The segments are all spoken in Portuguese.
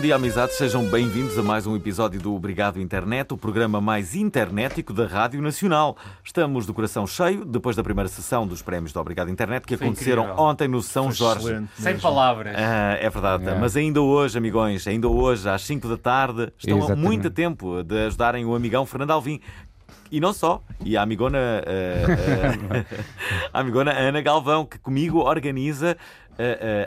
bom dia, amizades. Sejam bem-vindos a mais um episódio do Obrigado Internet, o programa mais internetico da Rádio Nacional. Estamos do coração cheio depois da primeira sessão dos prémios do Obrigado Internet que Foi aconteceram incrível. ontem no São Foi Jorge. excelente Sem palavras. Ah, é verdade, É. mas ainda hoje, amigões, ainda hoje, às 5 da tarde, estão há Exatamente. muito tempo de ajudarem o amigão Fernando Alvim. E não só, e a amigona, ah, ah, a amigona Ana Galvão, que comigo organiza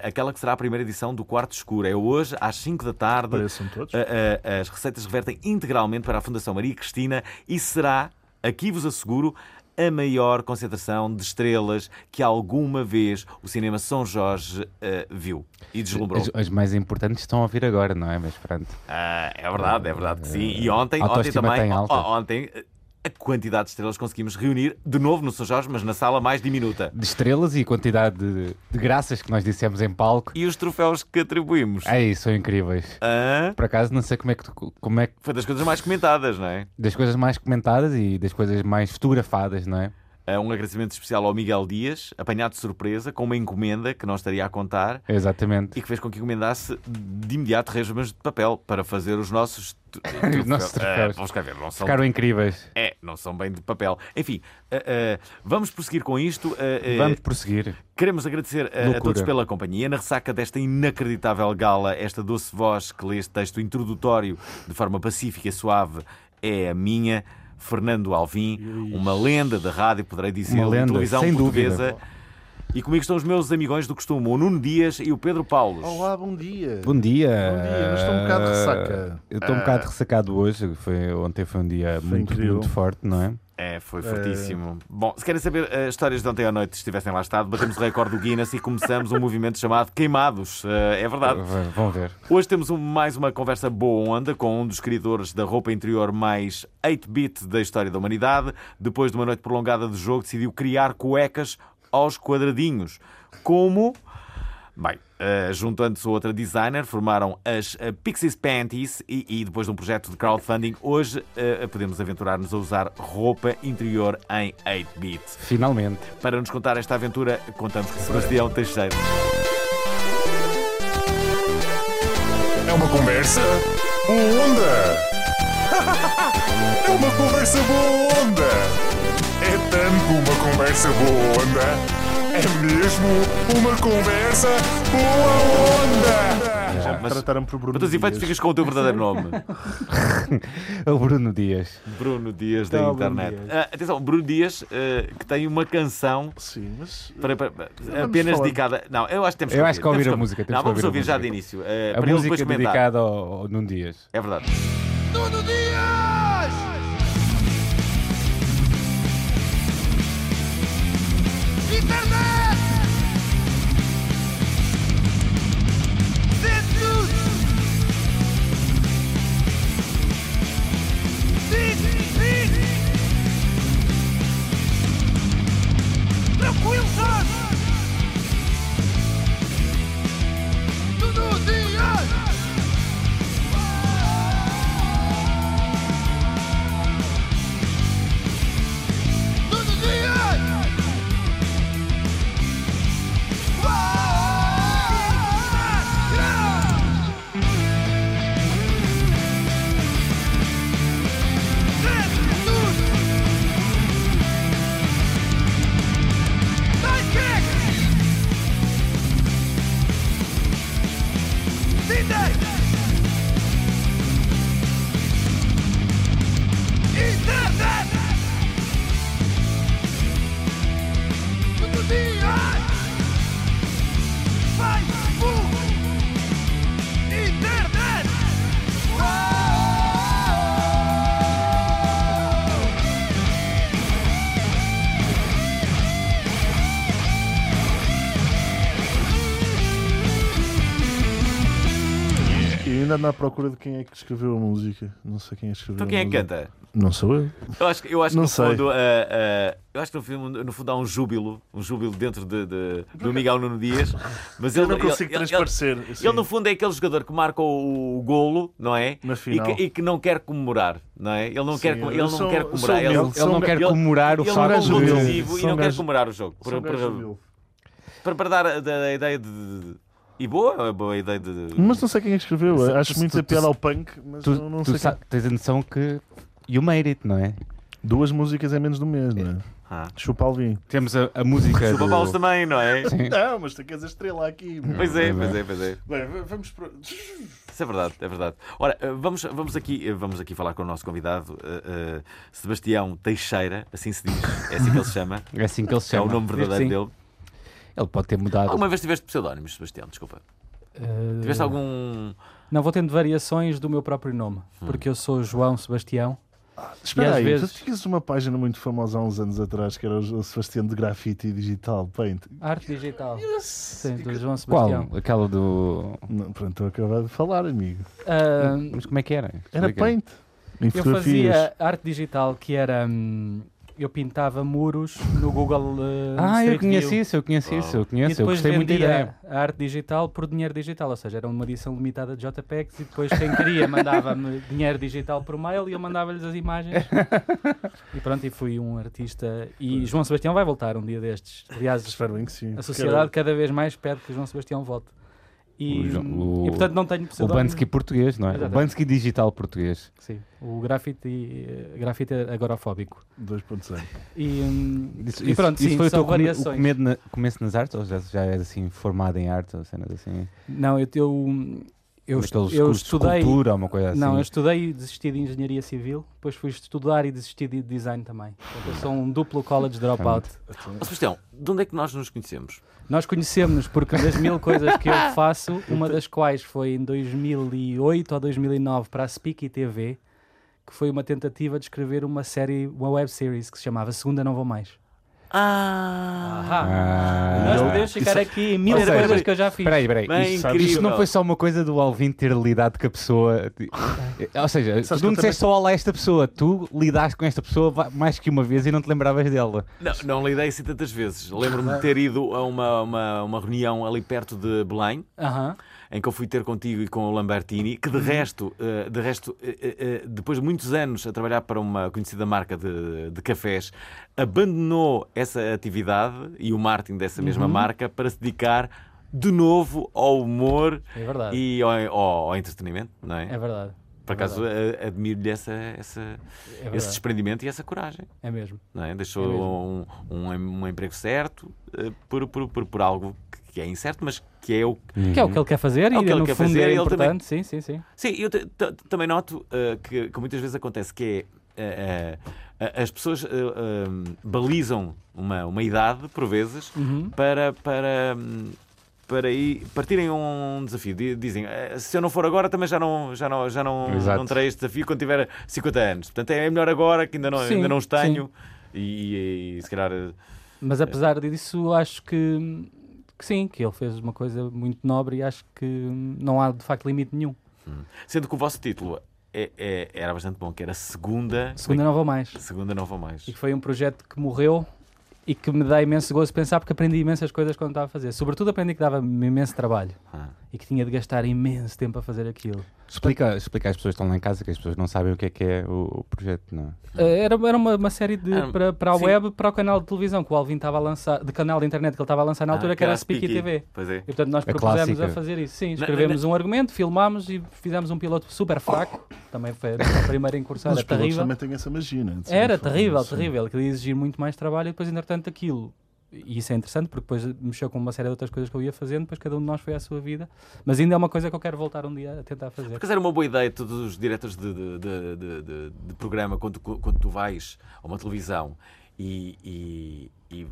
ah, aquela que será a primeira edição do Quarto Escuro. É hoje, às 5 da tarde. Apareçam todos. A- as receitas revertem integralmente para a Fundação Maria Cristina e será, aqui vos asseguro, a maior concentração de estrelas que alguma vez o cinema São Jorge eh, viu e deslumbrou. As, as mais importantes estão a vir agora, não é? Mas pronto. Ah, é verdade, é verdade que sim. E ontem, ontem também, ó, ontem, a quantidade de estrelas conseguimos reunir de novo no São Jorge, mas na sala mais diminuta. De estrelas e quantidade de, de graças que nós dissemos em palco. E os troféus que atribuímos? É isso, são incríveis. Ah, Por acaso, não sei como é que, tu- como é que foi das coisas mais comentadas, não é? das coisas mais comentadas e das coisas mais fotografadas, não é? Ah, Um agradecimento especial ao Miguel Dias, apanhado de surpresa, com uma encomenda que não estaria a contar. Exatamente. e que fez com que encomendasse de imediato resmas de papel para fazer os nossos, t- Os nossos troféus. troféus. Eh, vamos cá ver, não são, Ficaram incríveis. é, não são bem de papel. Enfim, eh, eh, vamos prosseguir com isto. Eh, eh, Vamos prosseguir. Queremos agradecer a- a, todos pela companhia. Na ressaca desta inacreditável gala, esta doce voz que lê este texto introdutório de forma pacífica e suave é a minha. Fernando Alvim, uma lenda da rádio, poderei dizer, Uma lenda, televisão sem portuguesa. dúvida. E comigo estão os meus amigões do costume, o Nuno Dias e o Pedro Paulos. Olá, bom dia. Bom dia. Bom dia, mas estou um bocado de ressaca. Eu estou um bocado ressacado hoje. Foi, ontem foi um dia muito, incrível. muito forte, não é? É, foi fortíssimo. Bom, se querem saber as histórias de ontem à noite, se estivessem lá estado, batemos o recorde do Guinness e começamos um movimento chamado Queimados. Eh, é verdade. V- Vão ver. Hoje temos um- mais uma conversa boa onda com um dos criadores da roupa interior mais 8-bit da história da humanidade. Depois de uma noite prolongada de jogo, decidiu criar cuecas aos quadradinhos. Como? Bem, eh, juntando-se a outra designer, formaram as eh, Pixies Panties e, e depois de um projeto de crowdfunding, hoje eh, podemos aventurar-nos a usar roupa interior em 8-bit. Finalmente. Para nos contar esta aventura, contamos com Sebastião Teixeira. É uma conversa boa onda. É uma conversa boa onda. É tanto uma conversa boa onda. É mesmo uma conversa boa onda. Já me mas- trataram por Bruno os efeitos, Dias. ficas com o teu verdadeiro nome. O Bruno Dias. Bruno Dias da Tá, Bruno internet. Dias. Ah, atenção, Bruno Dias, ah, que tem uma canção Sim, mas... para, para- para- apenas falar. dedicada. Não, eu acho que temos Eu acho que ouvir temos a música, temos Não, que vamos ouvir ouvir já de início. ah, A para ele depois música dedicada ao, ao Nuno Dias. É verdade. Nuno Dias! Internet! Centros! Ainda ando à procura de quem é que escreveu a música. Não sei quem é que escreveu Então quem é que canta? Não sou eu. Eu acho, que- eu acho que Não no sei. fundo, ah, ah, eu acho que no, fundo, no fundo há um júbilo, um júbilo dentro de, de- do Miguel Nuno Dias, mas Eu ele, não consigo ele, ele, transparecer. assim. ele, no fundo é aquele jogador que marca o, o golo, não é? Na E final. que, e que não quer comemorar, não é? Ele não Sim, quer, ele não sou- quer sou comemorar. Ele. Ele não quer comemorar o ele não humilde. decisivo e não quer comemorar o jogo. Para, para, para, dar a- a ideia de. E boa, a boa ideia de. Mas não sei quem é que escreveu. Acho muito tu- a piada ao punk, mas Tu, não, não tu sei. sa- tens a noção que you made it, não é? Duas músicas em menos um mês, não é? Ah. Chupa Alvin. Temos a, a música. Chupa do... Paulos também, não é? Sim. Não, mas tu queres a estrela aqui. Pois é, pois é, pois é. Bem, vamos para. Isso é verdade, é verdade. Ora, eh, vamos, vamos, aqui, eh, vamos aqui falar com o nosso convidado, eh, eh, Sebastião Teixeira, assim se diz, é assim que ele se chama, É assim que ele se é chama. o nome verdadeiro dele. Ele pode ter mudado. Alguma vez tiveste pseudónimos, Sebastião? Desculpa. Eh, Tiveste algum. Não, vou tendo variações do meu próprio nome, Hum. porque eu sou João Sebastião. Espera E às aí, vezes- tu tinhas uma página muito famosa há uns anos atrás que era o Sebastião de Grafite Digital Paint. Arte digital. Sim, do João Qual? Sebastião. Aquela do. Não, pronto, estou a acabar de falar, amigo. Ah, Mas como é que era? Era. Paint. Em eu fazia arte digital que era. hum, eu pintava muros no Google. eh, Ah, eu conheço View. isso, eu conheço isso, eu conheço. Eu gostei muito da ideia. a arte digital por dinheiro digital, ou seja, era uma edição limitada de JPEGs e depois quem queria mandava-me dinheiro digital por mail e eu mandava-lhes as imagens. e pronto, e fui um artista. E João Sebastião vai voltar um dia destes. Aliás, Espero bem que sim. a sociedade cada vez mais pede que João Sebastião volte. E, O Jo- o- e portanto não tenho O pseudónimo. Bansky português, não é? O Exatamente. Bansky digital português. Sim, o grafite, eh, grafite agorafóbico. 2.0. E, hum, Isso, e isso- pronto, isso sim, foi o são teu come- o variações. começo, na, começo nas artes ou já, já és assim formado em arte ou cenas assim? Não, eu, eu, eu, Naqueles eu de estudei. escultura ou uma coisa assim? Não, eu estudei e desisti de engenharia civil, depois fui estudar e desisti de design também. Eu sou um duplo college dropout. Ó, Sebastião, de onde é que nós nos conhecemos? Nós conhecemos porque das mil coisas que eu faço, uma das quais foi em 2008 ou 2009 para a Speaky TV, que foi uma tentativa de escrever uma série, uma web series que se chamava Segunda Não Vou Mais. Ah! Ah. Nós Não. podemos ficar Isso- aqui em mil seja, coisas que eu já fiz. Espera aí, espera aí. Bem Isto, incrível. isto não foi só uma coisa do Alvin ter lidado com a pessoa. Ou seja, Sabes tu não disseste só olá a esta pessoa, tu lidaste com esta pessoa mais que uma vez e não te lembravas dela. Não, não lidei assim tantas vezes. Lembro-me de ter ido a uma, uma, uma reunião ali perto de Belém, Aham. Em que eu fui ter contigo e com o Lambertini, que de resto, eh, de resto eh, eh, depois de muitos anos a trabalhar para uma conhecida marca de, de cafés, abandonou essa atividade e o marketing dessa mesma marca para se dedicar de novo ao humor É e ao, ao- ao entretenimento, não é? É verdade. Por acaso eh, admiro-lhe essa, essa, É esse desprendimento e essa coragem. É mesmo. Não é? Deixou É mesmo. um, um, um emprego certo por, por, por, por algo que é incerto, mas que é o Que é o que ele quer fazer É o e que ele no quer fundo fazer é e ele também- importante. Sim, sim, sim. Sim, eu também noto eh, que, que muitas vezes acontece que é eh, eh, as pessoas balizam uma, uma idade, por vezes, Uhum. para, para, para ir, partirem um desafio. Di- Dizem, eh, se eu não for agora, também já não, já não, já não, Exato. não terei este desafio quando tiver 50 anos. Portanto, é melhor agora, que ainda não, Sim, ainda não os tenho. E, e- e se calhar. eh, Mas apesar disso, acho que, que sim, que ele fez uma coisa muito nobre e acho que não há de facto limite nenhum. Sendo que o vosso título é- é- era bastante bom, que era Segunda. Segunda não vou mais. Segunda não vou mais. E foi um projeto que morreu e que me dá imenso gozo pensar porque aprendi imensas coisas quando estava a fazer. Sobretudo aprendi que dava-me imenso trabalho Ah. e que tinha de gastar imenso tempo a fazer aquilo. Explica, explica às pessoas que estão lá em casa que as pessoas não sabem o que é que é o, o projeto, não é? Eh, Era, era uma, uma série de, Ah, para, para a sim. web, para o canal de televisão que o Alvin estava a lançar, de canal de internet que ele estava a lançar na altura, Ah, que era a Speaky. TV. Pois é. E portanto nós A propusemos clássica. a fazer isso. Sim, Na- escrevemos um argumento, filmámos e fizemos um piloto super fraco. Também foi a primeira incursão, Mas era terrível. também têm essa magia? De Era terrível, terrível. Aquilo ia exigir muito mais trabalho e depois, entretanto, aquilo. E isso é interessante porque depois mexeu com uma série de outras coisas que eu ia fazendo, depois cada um de nós foi à sua vida. Mas ainda é uma coisa que eu quero voltar um dia a tentar fazer. Porque era uma boa ideia, todos os diretores de, de, de, de- programa, quando, tu- quando tu vais a uma televisão e, e,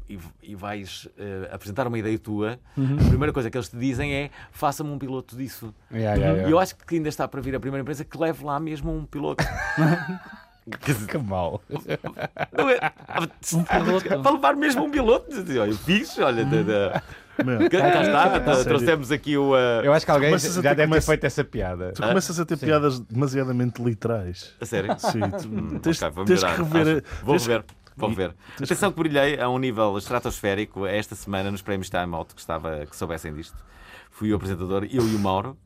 e, e- vais eh, apresentar uma ideia tua, Uhum. a primeira coisa que eles te dizem é faça-me um piloto disso. Yeah, yeah, yeah. E eu acho que ainda está para vir a primeira empresa que leve lá mesmo um piloto. Que mal. Não é- Um piloto. Para levar mesmo um piloto. Olha, fixe, olha. da- da- Meu, Cá está, sério. trouxemos aqui o. uh, Eu acho que alguém já ter- deve ter feito essa piada. Tu começas a ter piadas demasiadamente literais. A sério? Sim, tu Hum, tens, ok, vou tens que rever. acho. Vou tens que- rever. Vou rever. Atenção que brilhei a um nível estratosférico esta semana nos prémios Time Out, que estava que soubessem disto. Fui o apresentador, eu e o Mauro.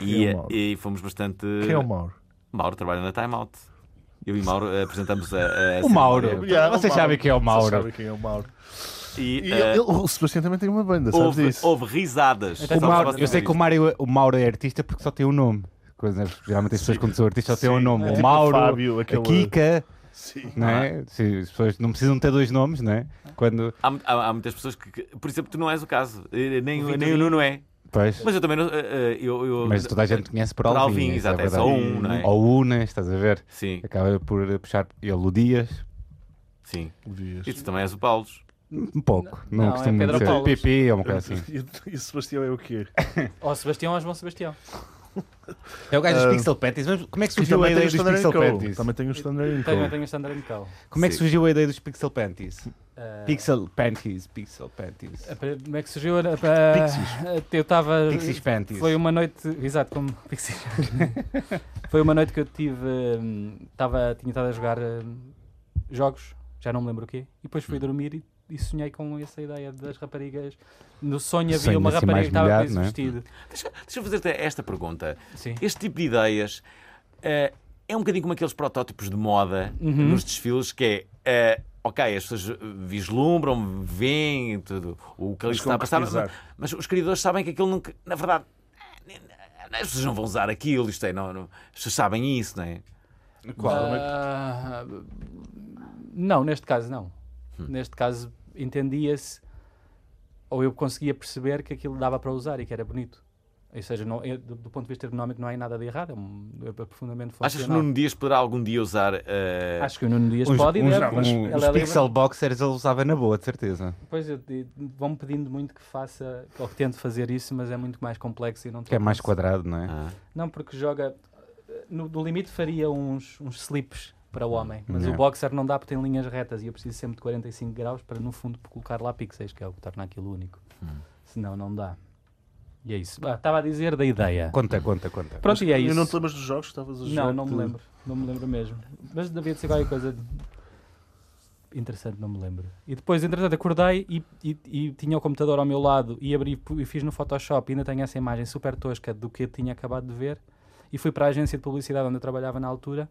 E, é o Mauro? e fomos bastante. Quem é o Mauro? Mauro trabalha na Time Out. Eu e Mauro eh, apresentamos a. a O Mauro. Yeah, o Vocês Mauro. sabem quem é o Vocês Mauro. sabem quem é o Mauro. E, E eh, ele- o Sebastião também tem uma banda, sabes houve, disso? houve risadas. O Só Mauro- eu sei que o, vocês Mário, o Mauro é artista porque só tem um nome. Coisa, geralmente as pessoas quando são artistas só têm um nome. é o tipo Mauro, o Fábio, a aquele- Kika, Sim. não é? Sim, as pessoas não precisam ter dois nomes, não é? Quando. Há, há- há muitas pessoas que, que- Por exemplo, tu não és o caso. Eh, Nem, O nem o. Nuno é. Pois. Mas eu também não. eh, eh, eu, eu- Mas toda a gente conhece por Por Alvin. Alvin, isso exato, é verdade. só um, não é? Ou Unas, estás a ver? Sim, Acaba por puxar ele o Dias. sim. Dias. E tu também és o Paulo. Um pouco. Não, Não, é costumo Pedro dizer. PP ou uma coisa assim. E, e o Sebastião é o quê? Ó Sebastião, ou João Sebastião. É o gajo dos Ah, Pixel Panties. Mas como é que surgiu a também ideia o dos Pixel Co. Panties? Também tem o Standard Tenho, Co. tenho o Standard Cal. Como é que surgiu a ideia dos Pixel Panties? Ah, Pixel Panties, Pixel Panties. Como é que surgiu? a- Pixies. Eu estava. Pixies Panties. Foi uma noite, exato, como Pixies. Foi uma noite que eu tive, hum, tava, tinha estado a jogar hum, jogos, já não me lembro o quê, e depois Hum. fui dormir e, e sonhei com essa ideia das raparigas. No sonho havia Sonho uma assim rapariga que estava com esse é? vestido. Deixa, deixa eu fazer-te esta pergunta. Sim. Este tipo de ideias eh, é um bocadinho como aqueles protótipos de moda Uhum. nos desfiles que é. eh, ok, as pessoas vislumbram, veem tudo o que ali está a passar, mas, mas os criadores sabem que aquilo nunca. Na verdade, eh, as pessoas não vão usar aquilo, isto é, não, não- as pessoas sabem isso, não é? Ah, não, neste caso não. Hum. Neste caso entendia-se, ou eu conseguia perceber que aquilo dava para usar e que era bonito. Ou seja, não, eu, do, do ponto de vista ergonómico não há nada de errado, é, um, é profundamente funcional. Achas que Nuno Dias poderá algum dia usar. eh, Acho que o Nuno Dias Uns, pode e uns, deve. uns- é livre. Pixel Boxers ele usava na boa, de certeza. Pois, eu- eu- vão-me pedindo muito que faça, ou que tente fazer isso, mas é muito mais complexo e não Que é mais quadrado, não é? ah, Não, porque joga. No, no limite faria uns, uns slips para o homem, mas É. o boxer não dá porque tem linhas retas e eu preciso sempre de 45 graus para, no fundo, colocar lá pixels, que é o que torna aquilo único. Senão, não dá. E é isso. Ah, Estava a dizer da ideia. Conta, conta, conta. Pronto, e é E isso. não te lembras dos jogos que estavas a jogar? Não, não me lembro. Não me lembro mesmo. Mas devia de ser qualquer coisa interessante, não me lembro. E depois, entretanto, acordei e, e- e tinha o computador ao meu lado e abri e fiz no Photoshop e ainda tenho essa imagem super tosca do que eu tinha acabado de ver. E fui para a agência de publicidade onde eu trabalhava na altura.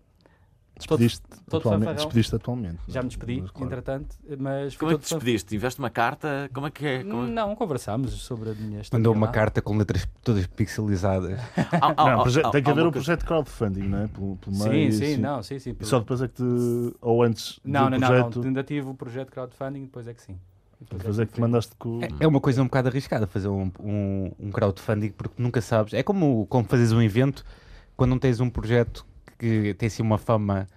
Todo- Despediste todo atualmente. fanfarrão. Despediste atualmente. Já me despedi, Mas, claro. entretanto, mas como é que todo te despediste? Tiveste uma carta? Como é que é? Como é- Não, conversámos sobre a minha história. Mandou uma lá. carta com letras todas pixelizadas. Não, tem que haver um projeto de crowdfunding, não é? Pelo, pelo Sim, meio, sim, assim. não, sim, sim. E só depois é que te. Ou antes Não, não, não, projeto. não. Ainda tive o projeto de crowdfunding, depois é que sim. Depois Depois é que te mandaste com. É, é uma coisa um bocado arriscada fazer um, um, um crowdfunding porque nunca sabes. É como, como fazes um evento quando não tens um projeto que tem assim uma fama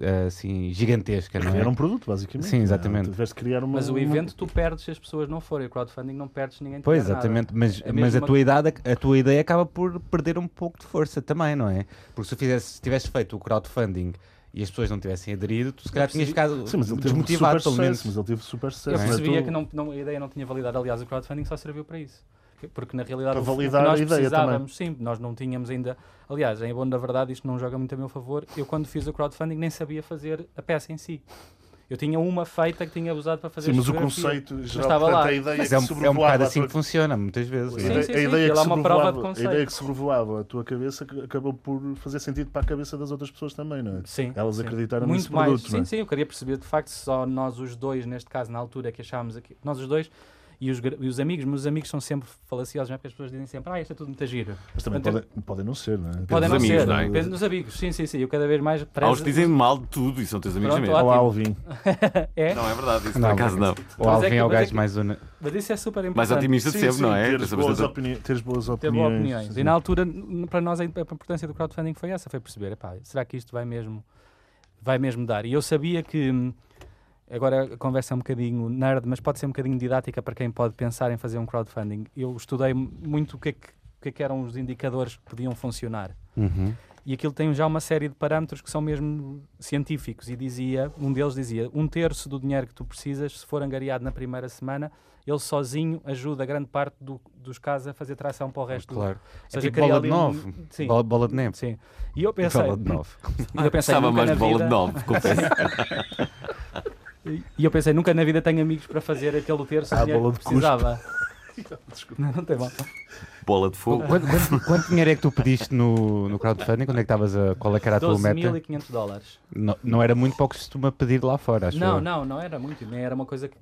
eh, assim gigantesca, não é? Era um produto, basicamente. Sim, exatamente. Não, tiveste criar uma. Mas o uma- evento tu perdes se as pessoas não forem. O crowdfunding não perdes ninguém Pois, der nada. exatamente, mas, É mas mesmo a, uma- tua idade, a tua ideia acaba por perder um pouco de força também, não é? Porque se, fizesse, se tivesse feito o crowdfunding e as pessoas não tivessem aderido, tu se calhar tinhas ficado Sim, mas ele teve desmotivado, super pelo menos. sucesso. Mas ele teve super Eu sucesso. é? percebia Tu- que não, não- a ideia não tinha validade. Aliás, o crowdfunding só serviu para isso. Porque na realidade Para o- o que validar nós a ideia precisávamos, sim, nós não tínhamos ainda. Aliás, em bom da verdade, isto não joga muito a meu favor. Eu, quando fiz o crowdfunding, nem sabia fazer a peça em si. Eu tinha uma feita que tinha usado para fazer Sim, mas o conceito geral, estava portanto, lá. a ideia Mas que é um, é um sobrevoava bocado a assim tua- que funciona, muitas vezes. A Sim, ideia, sim, a sim, ideia que é sobrevoava- a ideia que sobrevoava a tua cabeça que acabou por fazer sentido para a cabeça das outras pessoas também, não é? Sim, Elas sim. acreditaram muito nesse mais. produto, sim, não é? sim, eu queria perceber de facto se só nós os dois, neste caso, na altura que achávamos aqui, nós os dois e os, e os amigos, mas os amigos são sempre falaciosos, não é? Porque as pessoas dizem sempre, ah, isto é tudo muito giro. Mas também podem, podem não ser, não é? Podem não amigos, ser, não é? depende dos amigos, sim, sim, sim. Eu cada vez mais Há prezo. uns que dizem mal de tudo e são teus amigos Pronto, mesmo. Olá, Alvin. É, Não é verdade, isso Não, por acaso não. O é Alvin é o é gajo que- mais. Una... mas isso é super importante. Mais otimista de sempre, não é? Teres boas, bastante- opini... teres boas Ter opiniões. boas opiniões. sim. E na altura, para nós, a imp- a importância do crowdfunding foi essa: foi perceber, epá, será que isto vai mesmo, vai mesmo dar? E eu sabia que. Agora a conversa é um bocadinho nerd, mas pode ser um bocadinho didática para quem pode pensar em fazer um crowdfunding. Eu estudei muito o que é que, o que, é que eram os indicadores que podiam funcionar. Uhum. E aquilo tem já uma série de parâmetros que são mesmo científicos. E dizia, um deles dizia, um terço do dinheiro que tu precisas, se for angariado na primeira semana, ele sozinho ajuda grande parte do- dos casos a fazer tração para o resto. do- Claro. Ou É tipo cria bola ali de um- nove. Sim, Bola, bola de neve. sim. E eu pensei, Bola de nove. eu nunca mais de bola vida, de nove, confesso. E eu pensei, nunca na vida tenho amigos para fazer aquele terço Ah, dinheiro bola que precisava. Não, não tem mal. Bola de fogo. Quanto, quanto- quanto dinheiro é que tu pediste no, no crowdfunding? Quando é que estavas a. Qual é que era a tua meta? 12.500 dólares. Não, não era muito para o que se costuma pedir lá fora, acho Não, eu. não, não era muito. Nem era uma coisa que,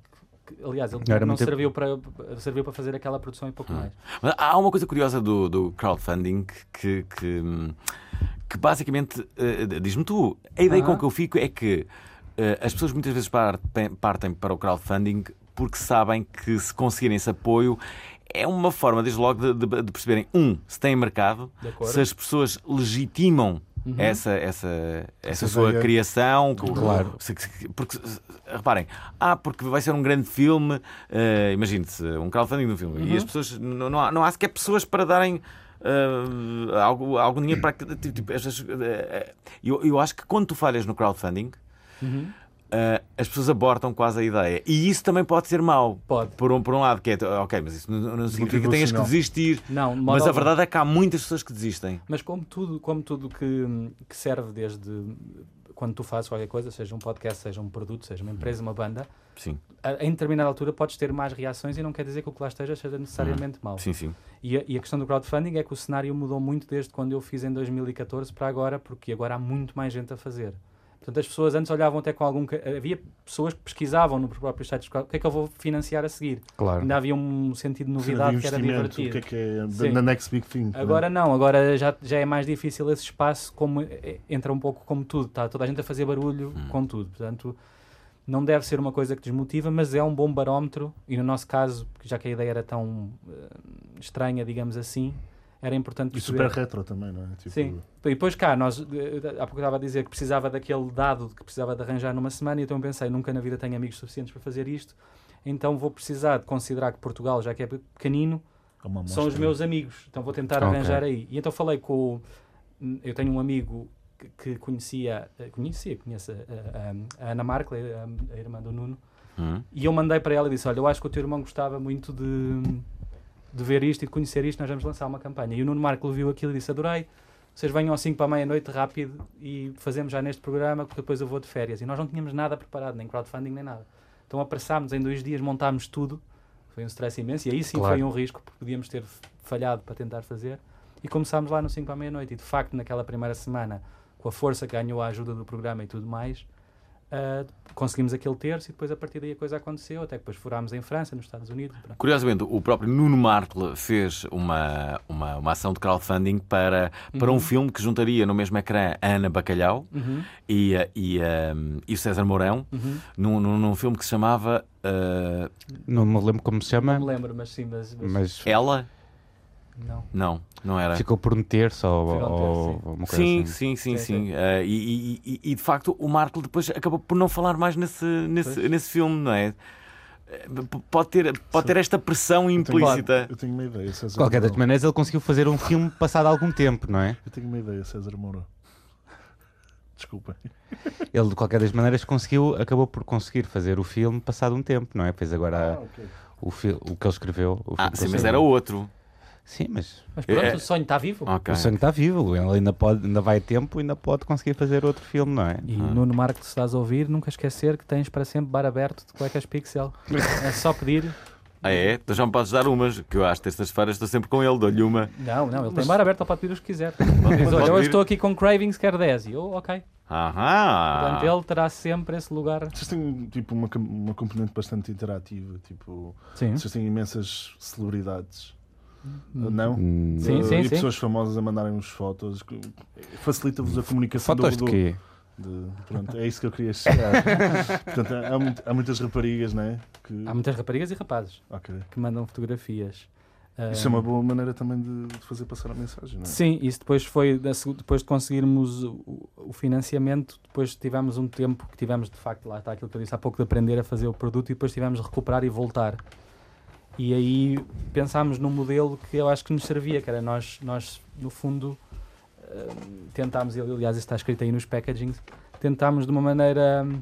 aliás, ele Não era não, muito- serviu, para, serviu para fazer aquela produção e pouco mais. Mas há uma coisa curiosa do, do crowdfunding que, que, que basicamente, eh, diz-me tu, a ideia com Aham. que eu fico é que as pessoas muitas vezes partem, para o crowdfunding porque sabem que se conseguirem esse apoio é uma forma, desde logo, de, de- de perceberem, um, se tem mercado, se as pessoas legitimam Uhum. essa, essa, essa Essa sua ideia. criação. Claro. porque, reparem, ah, porque vai ser um grande filme, eh, imagine-se, um crowdfunding de um filme, e as pessoas, não, não, há, não há sequer pessoas para darem. eh, algo, algum dinheiro para que- tipo, tipo, estas, eh, eu, eu acho que quando tu falhas no crowdfunding Uhum. eh, as pessoas abortam quase a ideia e isso também pode ser mau Pode. por um, por um lado que é ok, mas isso não, não significa que tenhas que desistir Não, mas a verdade é que há muitas pessoas que desistem Mas como tudo, como tudo que, que serve desde quando tu fazes qualquer coisa, seja um podcast, seja um produto, seja uma empresa, uma banda, sim, a- em determinada altura podes ter mais reações e não quer dizer que o que lá esteja seja necessariamente mau. sim, sim E a, e a questão do crowdfunding é que o cenário mudou muito desde quando eu fiz em 2014 para agora, porque agora há muito mais gente a fazer. Portanto, as pessoas antes olhavam até com algum. Havia pessoas que pesquisavam no próprio site o que é que eu vou financiar a seguir. Claro. Ainda havia um sentido de Sim, novidade de que era divertido. O que é que é Sim. next big thing? Agora não, agora já, já é mais difícil esse espaço, como é- entra um pouco como tudo, está toda a gente a fazer barulho com tudo. Portanto, não deve ser uma coisa que desmotiva, mas é um bom barómetro, e no nosso caso, já que a ideia era tão eh, estranha, digamos assim, era importante E super perceber. retro também, não é? Tipo, Sim. E depois cá, nós, eh, há pouco eu estava a dizer que precisava daquele dado que precisava de arranjar numa semana, e então eu pensei, nunca na vida tenho amigos suficientes para fazer isto, então vou precisar de considerar que Portugal, já que é pequenino, é são os meus amigos, então vou tentar Ok. arranjar aí. E então falei com. o- Eu tenho um amigo que, conhecia, eh, conhecia, conhece a, a- a Ana Markle, a, a irmã do Nuno, Hum. e eu mandei para ela e disse: Olha, eu acho que o teu irmão gostava muito de, de ver isto e de conhecer isto, nós vamos lançar uma campanha. E o Nuno Markle viu aquilo e disse: Adorei, vocês venham às 5 para a meia-noite rápido e fazemos já neste programa, porque depois eu vou de férias. E nós não tínhamos nada preparado, nem crowdfunding, nem nada. Então apressámos, em dois dias montámos tudo. Foi um stress imenso e aí sim Claro. foi um risco, porque podíamos ter falhado para tentar fazer. E começámos lá no 5 para a meia-noite. E de facto, naquela primeira semana, com a força que ganhou a ajuda do programa e tudo mais, ah, conseguimos aquele terço e depois a partir daí a coisa aconteceu. Até que depois furámos em França, nos Estados Unidos. pronto. Curiosamente, o próprio Nuno Markle fez uma, uma, uma ação de crowdfunding para, para um filme que juntaria no mesmo ecrã a Ana Bacalhau Uhum, e, e, a- e o César Mourão uhum. num, num, num filme que se chamava uh, Não me lembro como se chama, Não me lembro, mas sim, mas, mas- mas Ela? Não. Não, não era. ficou por um terço ou, um ou terço, coisa Sim, assim. sim, sim, Sim, sim. Uh, e, e- e- e, de facto o Markle depois acabou por não falar mais nesse, nesse, Pois. nesse filme, não é? Eh, Pode ter, pode ter esta pressão Eu tenho- implícita. Eu tenho uma ideia, César De qualquer das maneiras, ele conseguiu fazer um filme passado algum tempo, não é? Eu tenho uma ideia, César Moura. Desculpem. Ele, de qualquer das maneiras, conseguiu, acabou por conseguir fazer o filme passado um tempo, não é? Fez agora ok. o, fi- o que ele escreveu. o Ah, filme que sim, mas era outro. Sim, mas Mas pronto, É- o sonho está vivo. Ok. o sonho está vivo. Ele ainda, pode, ainda vai tempo, ainda pode conseguir fazer outro filme, não é? E Nuno Marco, se estás a ouvir, nunca esquecer que tens para sempre bar aberto de cuecas Pixel. É só pedir. Ah, é? Então já me podes dar umas, que eu às terças-feiras estou sempre com ele, dou-lhe uma. Não, não, ele tem bar aberto, ele pode pedir os que quiser. Diz, olha, hoje estou aqui com cravings, quer 10. E eu, ok. Aham! Portanto, ele terá sempre esse lugar. Vocês têm tipo, uma, uma componente bastante interativa. Tipo, Sim. vocês têm imensas celebridades. Não? Hum, Sim, Uh, sim, e sim. pessoas famosas a mandarem-vos fotos. Facilita-vos a comunicação Fotos do, de do- quê? de- pronto, é isso que eu queria chegar. Portanto, há, muito- há muitas raparigas, não é? Que, Há muitas raparigas e rapazes ok. que mandam fotografias. Isso é uma Ah, boa maneira também de, de fazer passar a mensagem, não é? Sim, isso depois foi, depois de conseguirmos o, o financiamento, depois tivemos um tempo que tivemos de facto, lá está aquilo que eu disse há pouco, de aprender a fazer o produto e depois tivemos de recuperar e voltar. E aí pensámos num modelo que eu acho que nos servia, que era nós, nós no fundo, hum, tentámos, aliás, está escrito aí nos packagings, tentámos de uma maneira hum,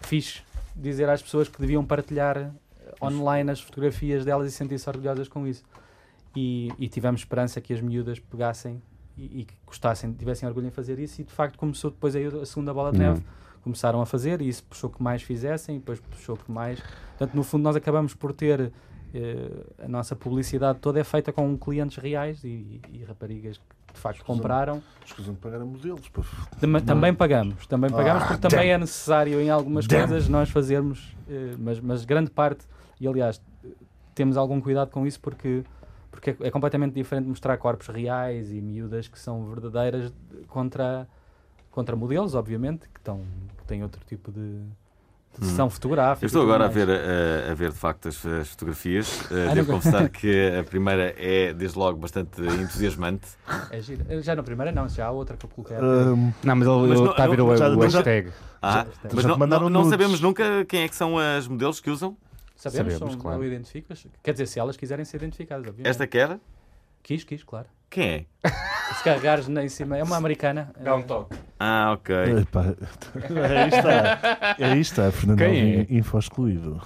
fixe dizer às pessoas que deviam partilhar eh, online as fotografias delas e sentir-se orgulhosas com isso. E, e tivemos esperança que as miúdas pegassem e, e que gostassem, tivessem orgulho em fazer isso, e de facto começou depois aí a segunda bola de Não. neve. Começaram a fazer e isso puxou que mais fizessem, e depois puxou que mais. Portanto, no fundo, nós acabamos por ter a nossa publicidade toda é feita com clientes reais e, e raparigas que de facto Escusam- compraram. Escusam de pagar a modelos. pá. Tam- também pagamos, também pagamos Ah, porque também é necessário em algumas Damn. coisas nós fazermos, eh, mas, mas grande parte, e aliás, eh, temos algum cuidado com isso porque, porque é, é completamente diferente mostrar corpos reais e miúdas que são verdadeiras contra, contra modelos, obviamente, que, estão, que têm outro tipo de, fotográfica. Eu estou agora a ver, a, a ver de facto as, as fotografias. Uh, Ah, devo não- confessar que a primeira é, desde logo, bastante entusiasmante. É. Eh, Já na primeira não, já há outra que eu coloquei. Ahm, Não, mas ele está a ver o, já- o hashtag. Ah, Já mas não, não, não sabemos nunca quem é que são as modelos que usam. sabemos, sabemos, são, claro. eu. Quer dizer, se elas quiserem ser identificadas, obviamente. Esta quer? Quis, quis, claro. Quem é? Se carregares na- em cima, é uma americana. Dá um toque. Ah, ok. epá, Aí está. Aí está, Fernando Quem Alvim, é? info excluído.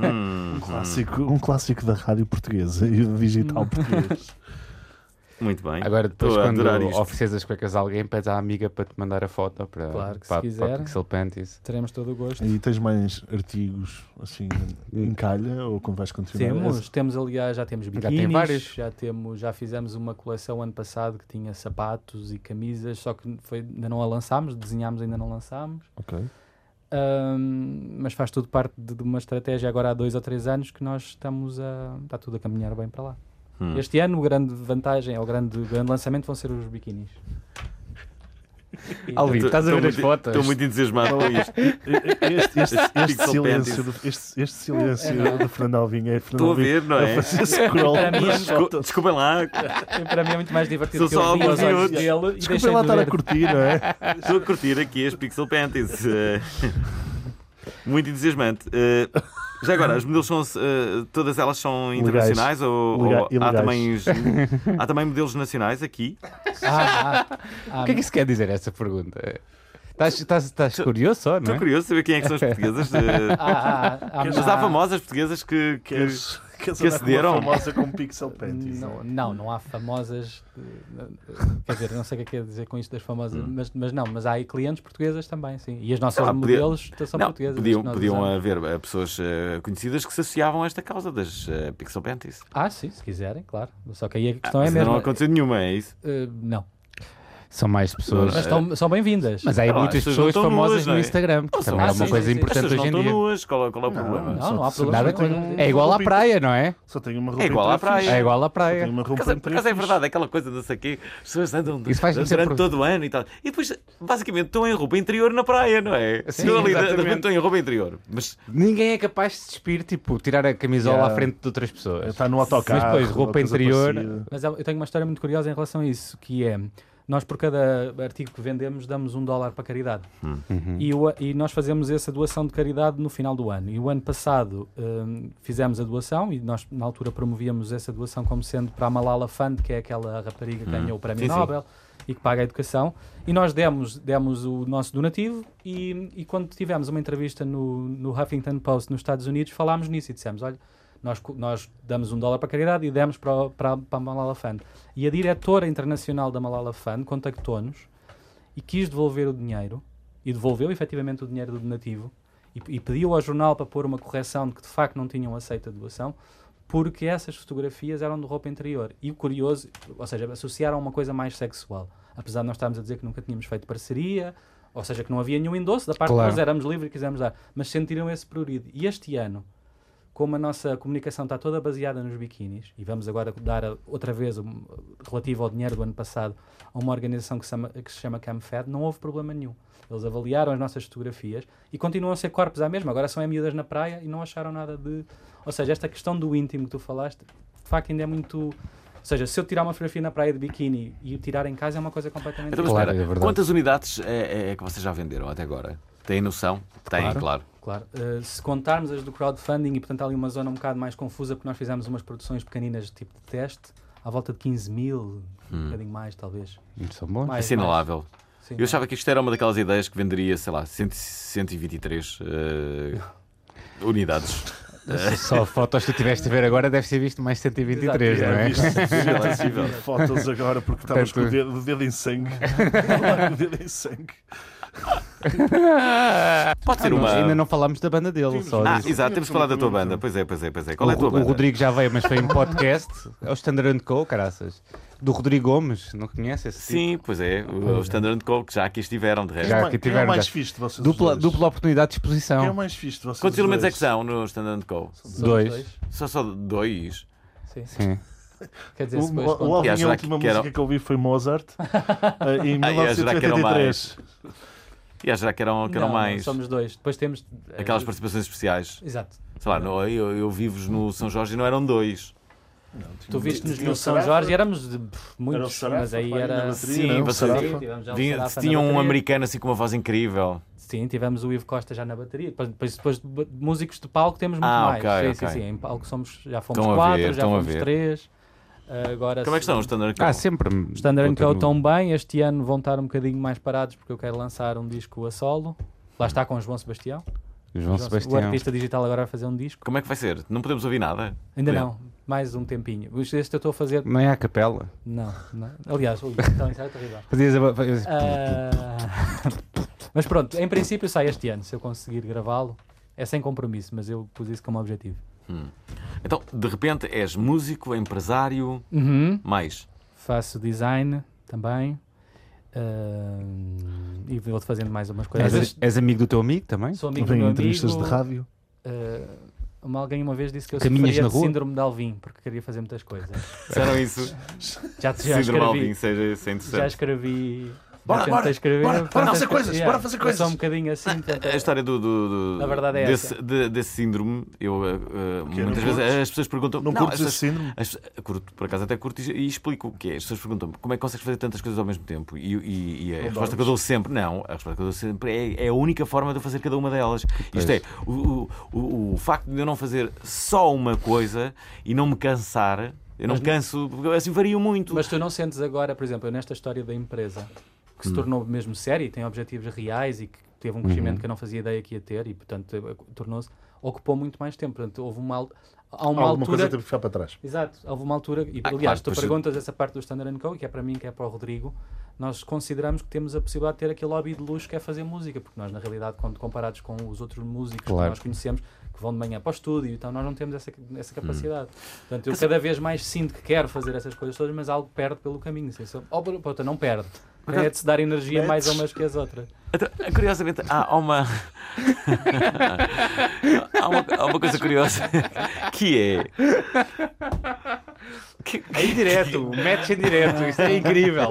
Hum, Um clássico, um clássico da rádio portuguesa e do digital português. Muito bem. Agora, depois, Estou quando ofereces as cuecas a alguém, pedes à amiga para te mandar a foto para, Claro que se para, para quiser. a Pixel Panties. Teremos todo o gosto. E tens mais artigos assim em calha ou como vais continuar? Temos, temos aliás, já temos Já biquínis, tem vários. já temos, já fizemos uma coleção ano passado que tinha sapatos e camisas, só que foi, ainda não a lançámos, desenhámos ainda não lançámos. Ok. Ahm, mas faz tudo parte de, de uma estratégia agora há dois ou três anos que nós estamos a está tudo a caminhar bem para lá. Hum. Este ano a grande vantagem, ou o grande, grande lançamento vão ser os biquínis. E- Alvin, Estou- estás a ver as muito- fotos? Estou muito entusiasmado com isto. Este, este, este silêncio, do, este, este silêncio É, do Fernando Alvim é Fernando Estou a ver, não é? é-. Desculpem lá, para mim é muito mais divertido eu só alguns olhos minutos. dele e Desculpem lá de estar a curtir, não é? estou a curtir aqui as Pixel Panties. eh, muito entusiasmante. Eh, já agora, as modelos são, eh, todas elas são internacionais ou, ou há, também, há também modelos nacionais aqui? Ah, ah, ah, O que é que isso quer dizer, essa pergunta? Estás, estás, estás curioso só, não Estou é? curioso de saber quem é que são as portuguesas. eh, ah, ah, ah, mas há famosas portuguesas que, que- que andar com uma acederam? famosa com Pixel Panties. Não, não, não há famosas. eh, Quer dizer, não sei o que é que quer dizer com isto das famosas, mas, mas não, mas há aí clientes portuguesas também, sim. E as nossas Ah, podia- modelos são Não, portuguesas. as podiam, podiam haver eh, pessoas eh, conhecidas que se associavam a esta causa das eh, Pixel Panties. Ah, sim, se quiserem, claro. Só que aí a questão é Mas ainda mesmo. não aconteceu nenhuma, é isso? eh, não, São mais pessoas. mas estão, são bem-vindas. Mas há aí Ah, muitas as pessoas famosas no é? Instagram, que também ah, é uma sim, coisa importante hoje não em dia. nuas, qual, é- qual é o problema? Não, não há problema. Nada com- nenhum. É igual à praia, não é? Só tenho uma roupa É igual à praia. É igual à praia. Por acaso, é verdade, aquela coisa, não sei o quê, as pessoas andam durante todo o ano e tal. E depois, basicamente, estão em roupa interior na praia, não é? Sim, Estão ali, de- repente estão em roupa interior. Mas Ninguém é capaz de se despir, tipo, tirar a camisola Yeah. à frente de outras pessoas. Está no autocarro. Mas depois, ou roupa interior-. Mas eu tenho uma história muito curiosa em relação a isso, que é nós por cada artigo que vendemos damos um dólar para caridade. Uhum. E, o- e nós fazemos essa doação de caridade no final do ano. E o ano passado hum, fizemos a doação e nós na altura promovíamos essa doação como sendo para a Malala Fund, que é aquela rapariga que Hum. ganhou o Prémio Sim, sim. Nobel e que paga a educação. E nós demos, demos o nosso donativo e, e quando tivemos uma entrevista no, no Huffington Post nos Estados Unidos falámos nisso e dissemos, olha, nós, nós damos um dólar para a caridade e demos para, para, a- para a Malala Fund. E a diretora internacional da Malala Fund contactou-nos e quis devolver o dinheiro e devolveu efetivamente o dinheiro do donativo e, e pediu ao jornal para pôr uma correção de que de facto não tinham aceito a doação porque essas fotografias eram de roupa interior. E o curioso, ou seja, associaram a uma coisa mais sexual. Apesar de nós estarmos a dizer que nunca tínhamos feito parceria, ou seja, que não havia nenhum endosso da parte Claro. de nós, éramos livres e quisemos dar. Mas sentiram esse prurido. E este ano, como a nossa comunicação está toda baseada nos biquínis, e vamos agora dar outra vez, um, relativo ao dinheiro do ano passado, a uma organização que se chama, que se chama CamFed, não houve problema nenhum. Eles avaliaram as nossas fotografias e continuam a ser corpos à mesma. Agora são miúdas na praia e não acharam nada de. Ou seja, esta questão do íntimo que tu falaste, de facto, ainda é muito. Ou seja, se eu tirar uma fotografia na praia de biquíni e o tirar em casa é uma coisa completamente Então, mas Claro, é quantas unidades é, é que vocês já venderam até agora? Têm noção? Têm, Claro. claro. Claro. Uh, se contarmos as do crowdfunding, e portanto há ali uma zona um bocado mais confusa, porque nós fizemos umas produções pequeninas de tipo de teste, à volta de 15 mil, um Hum. bocadinho mais, talvez. São bons. Mais, Assinalável. mais. Sim, Eu achava que isto era uma daquelas ideias que venderia, sei lá, 100 123 eh, unidades. Só fotos que tu tiveste a ver agora deve ser visto mais 123, Exato. não é? é possível. fotos agora porque estavas com o dedo, o dedo em sangue. o dedo em sangue. Pode Ah, ser não, uma. Ainda não falámos da banda dele. Só Ah, disso. exato, temos que falar da tua banda. Pois é, pois é, pois é. Qual é a o, tua o banda? Rodrigo já veio, mas foi em podcast. É o Standard Co, caraças. Do Rodrigo Gomes, não conhece esse tipo? Sim, pois é. O, o Standard Co, que já aqui estiveram, de resto. Já Quem é aqui o tiveram, mais já. fixe de vocês Dupla, dois? dupla oportunidade de Quem é o exposição. mais fixe de vocês Quantos os elementos é dois? que são no Standard Co? Somos Dois. Só só dois? Sim. Sim. Quer dizer, O, depois o, o Alvin, a última que era- música que eu ouvi foi Mozart eh, em Ah, ia jurar que eram 1983. E já que eram, que eram Não, não, mais. Somos dois. Depois temos. eh, Aquelas participações especiais. Exato. Sei lá, no, eu, eu vivo no São Jorge e não eram dois. Tu viste-nos Tinha no São Sarafa, Jorge e éramos de, pff, muitos, Sarafa, mas aí era. bateria, Sim, não? Vocês- tinham um americano assim com uma voz incrível. Sim, tivemos o Ivo Costa já na bateria. Depois, depois, depois de de músicos de palco temos muito Ah, mais. ok, sim, ok. sim, sim. Em palco somos, já fomos Estão quatro, ver, já fomos ver. três. Agora Como é que estão os Standard Co? Ah, sempre. Os Standard Co estão bem. Este ano vão estar um bocadinho mais parados porque eu quero lançar um disco a solo. Lá está com o João Sebastião. João O Sebastião. artista digital agora vai fazer um disco. Como é que vai ser? Não podemos ouvir nada? Ainda Não. não. Mais um tempinho. Este eu estou a fazer. Não é a capela. Não. não. Aliás, ui, então isso é terrível. Fazias a... fazias- Ah, Mas pronto, em princípio sai este ano. Se eu conseguir gravá-lo, é sem compromisso, mas eu pus isso como objetivo. Hum. Então, de repente, és músico, empresário, Uhum. mais. Faço design também. Ah, e vou fazendo mais umas És, coisas. és amigo do teu amigo também? Sou amigo do Vem meu em entrevistas amigo. de rádio. Ah, uma- alguém uma vez disse que eu Caminhas sofria na de rua? síndrome de Alvin, porque queria fazer muitas coisas. Disseram isso? Já, já Síndrome escrevi, Alvin, seja sem já escrevi. Bora, bora, escrever, bora, bora fazer as- coisas, yeah, bora fazer coisas. um bocadinho assim. portanto, A história do, do, do- A verdade é desse, essa. de- desse síndrome, eu uh, muitas vezes curtes? as pessoas perguntam. Não, Não, curtes esse síndrome? as- curto, por acaso até curto e, e explico o que é. As pessoas perguntam como é que consegues fazer tantas coisas ao mesmo tempo? E, e- e a Não resposta que eu dou sempre, não, a resposta que eu dou sempre é, é a única forma de eu fazer cada uma delas. Isto é, o, o, o, o facto de eu não fazer só uma coisa e não me cansar, eu não Mas canso, porque assim vario muito. Mas tu não sentes agora, por exemplo, nesta história da empresa, que Hum. se tornou mesmo séria e tem objetivos reais e que teve um crescimento que eu não fazia ideia que ia ter e, portanto, eh, tornou-se, ocupou muito mais tempo. Portanto, houve uma, há uma Alguma coisa altura... teve que ficar para trás. Exato, houve uma altura, e Ah, aliás, claro, tu perguntas essa parte do Standard Co, que é para mim, que é para o Rodrigo, nós consideramos que temos a possibilidade de ter aquele hobby de luxo que é fazer música, porque nós, na realidade, quando comparados com os outros músicos Claro. que nós conhecemos, que vão de manhã para o estúdio, então nós não temos essa, essa capacidade. Portanto, eu cada vez mais sinto que quero fazer essas coisas todas, mas algo perde pelo caminho. Ou por outra, não perde. É de se dar energia mais a umas que as outras. Então, curiosamente, há, uma... há uma. há uma coisa curiosa que é. Que, É em direto, match em direto, isto é incrível.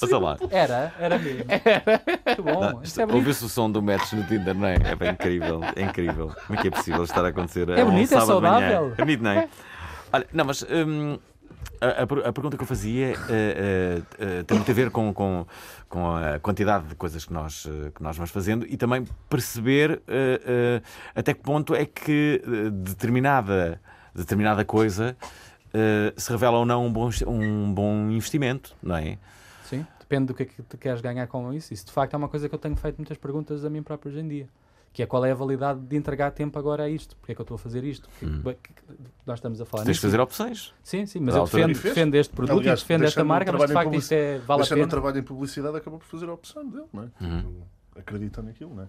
Passa lá. Era, era mesmo. Muito bom. É. Ouve-se o som do match no Tinder, não é? É bem incrível, é incrível. Como é que é possível estar a acontecer a É um bonito, é sábado de manhã? saudável. É bonito, não é? Olha, não, mas hum, a, a per- a pergunta que eu fazia eh, eh, tem muito a ver com, com, com a quantidade de coisas que nós, que nós vamos fazendo e também perceber até que ponto é que determinada, determinada coisa se revela ou não um bom, um bom investimento, não é? Sim, depende do que é que tu queres ganhar com isso. Isso de facto é uma coisa que eu tenho feito muitas perguntas a mim próprio hoje em dia. Que é qual é a validade de entregar tempo agora a isto? Porque é que eu estou a fazer isto? Hum. que- que- nós estamos a falar Tens de fazer opções. Sim, sim, mas Da eu defendo, defendo este produto Aliás, e defendo esta marca, mas de facto isto é, vale a Deixando o pena. trabalho em publicidade, acabou por fazer a opção dele, não é? Uhum. Acredita naquilo, não é?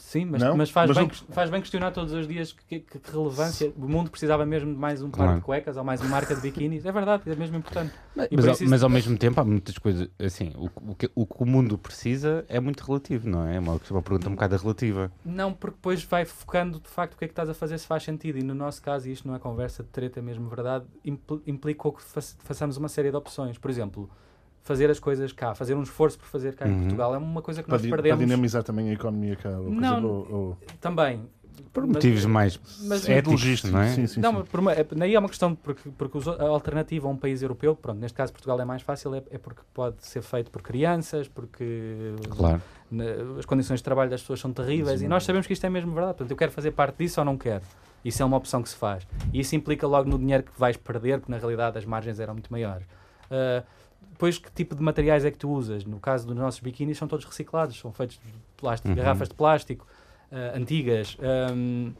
Sim, mas, mas, faz, Mas bem, o- faz bem questionar todos os dias que, que- que relevância. O mundo precisava mesmo de mais um par Claro. de cuecas ou mais uma marca de biquínis. É verdade, é mesmo importante. Mas, por ao, isso mas ao mesmo tempo há muitas coisas, assim, o, o que, o que o mundo precisa é muito relativo, não é? É uma, uma pergunta um bocado relativa. Não, porque depois vai focando de facto o que é que estás a fazer se faz sentido. E no nosso caso, e isto não é conversa de treta, é mesmo verdade, impl- implicou que fa- façamos uma série de opções. Por exemplo, fazer as coisas cá, fazer um esforço por fazer cá em Uhum. Portugal é uma coisa que Para, nós di- para perdemos dinamizar também a economia cá. Ou coisa, Não. ou, ou... também. Por Mas- motivos mais mas- éticos, logísticos, não é? sim, sim, não, sim. uma, é, daí é uma questão, porque, porque a alternativa a um país europeu, pronto, neste caso Portugal é mais fácil, é, é porque pode ser feito por crianças, porque Claro. na- as condições de trabalho das pessoas são terríveis Sim. e nós sabemos que isto é mesmo verdade. Portanto, eu quero fazer parte disso ou não quero. Isso é uma opção que se faz. E isso implica logo no dinheiro que vais perder, porque na realidade as margens eram muito maiores. Uh, depois, que tipo de materiais é que tu usas? No caso dos nossos biquínis, são todos reciclados, são feitos de plástico, Uhum. garrafas de plástico uh, antigas. Um,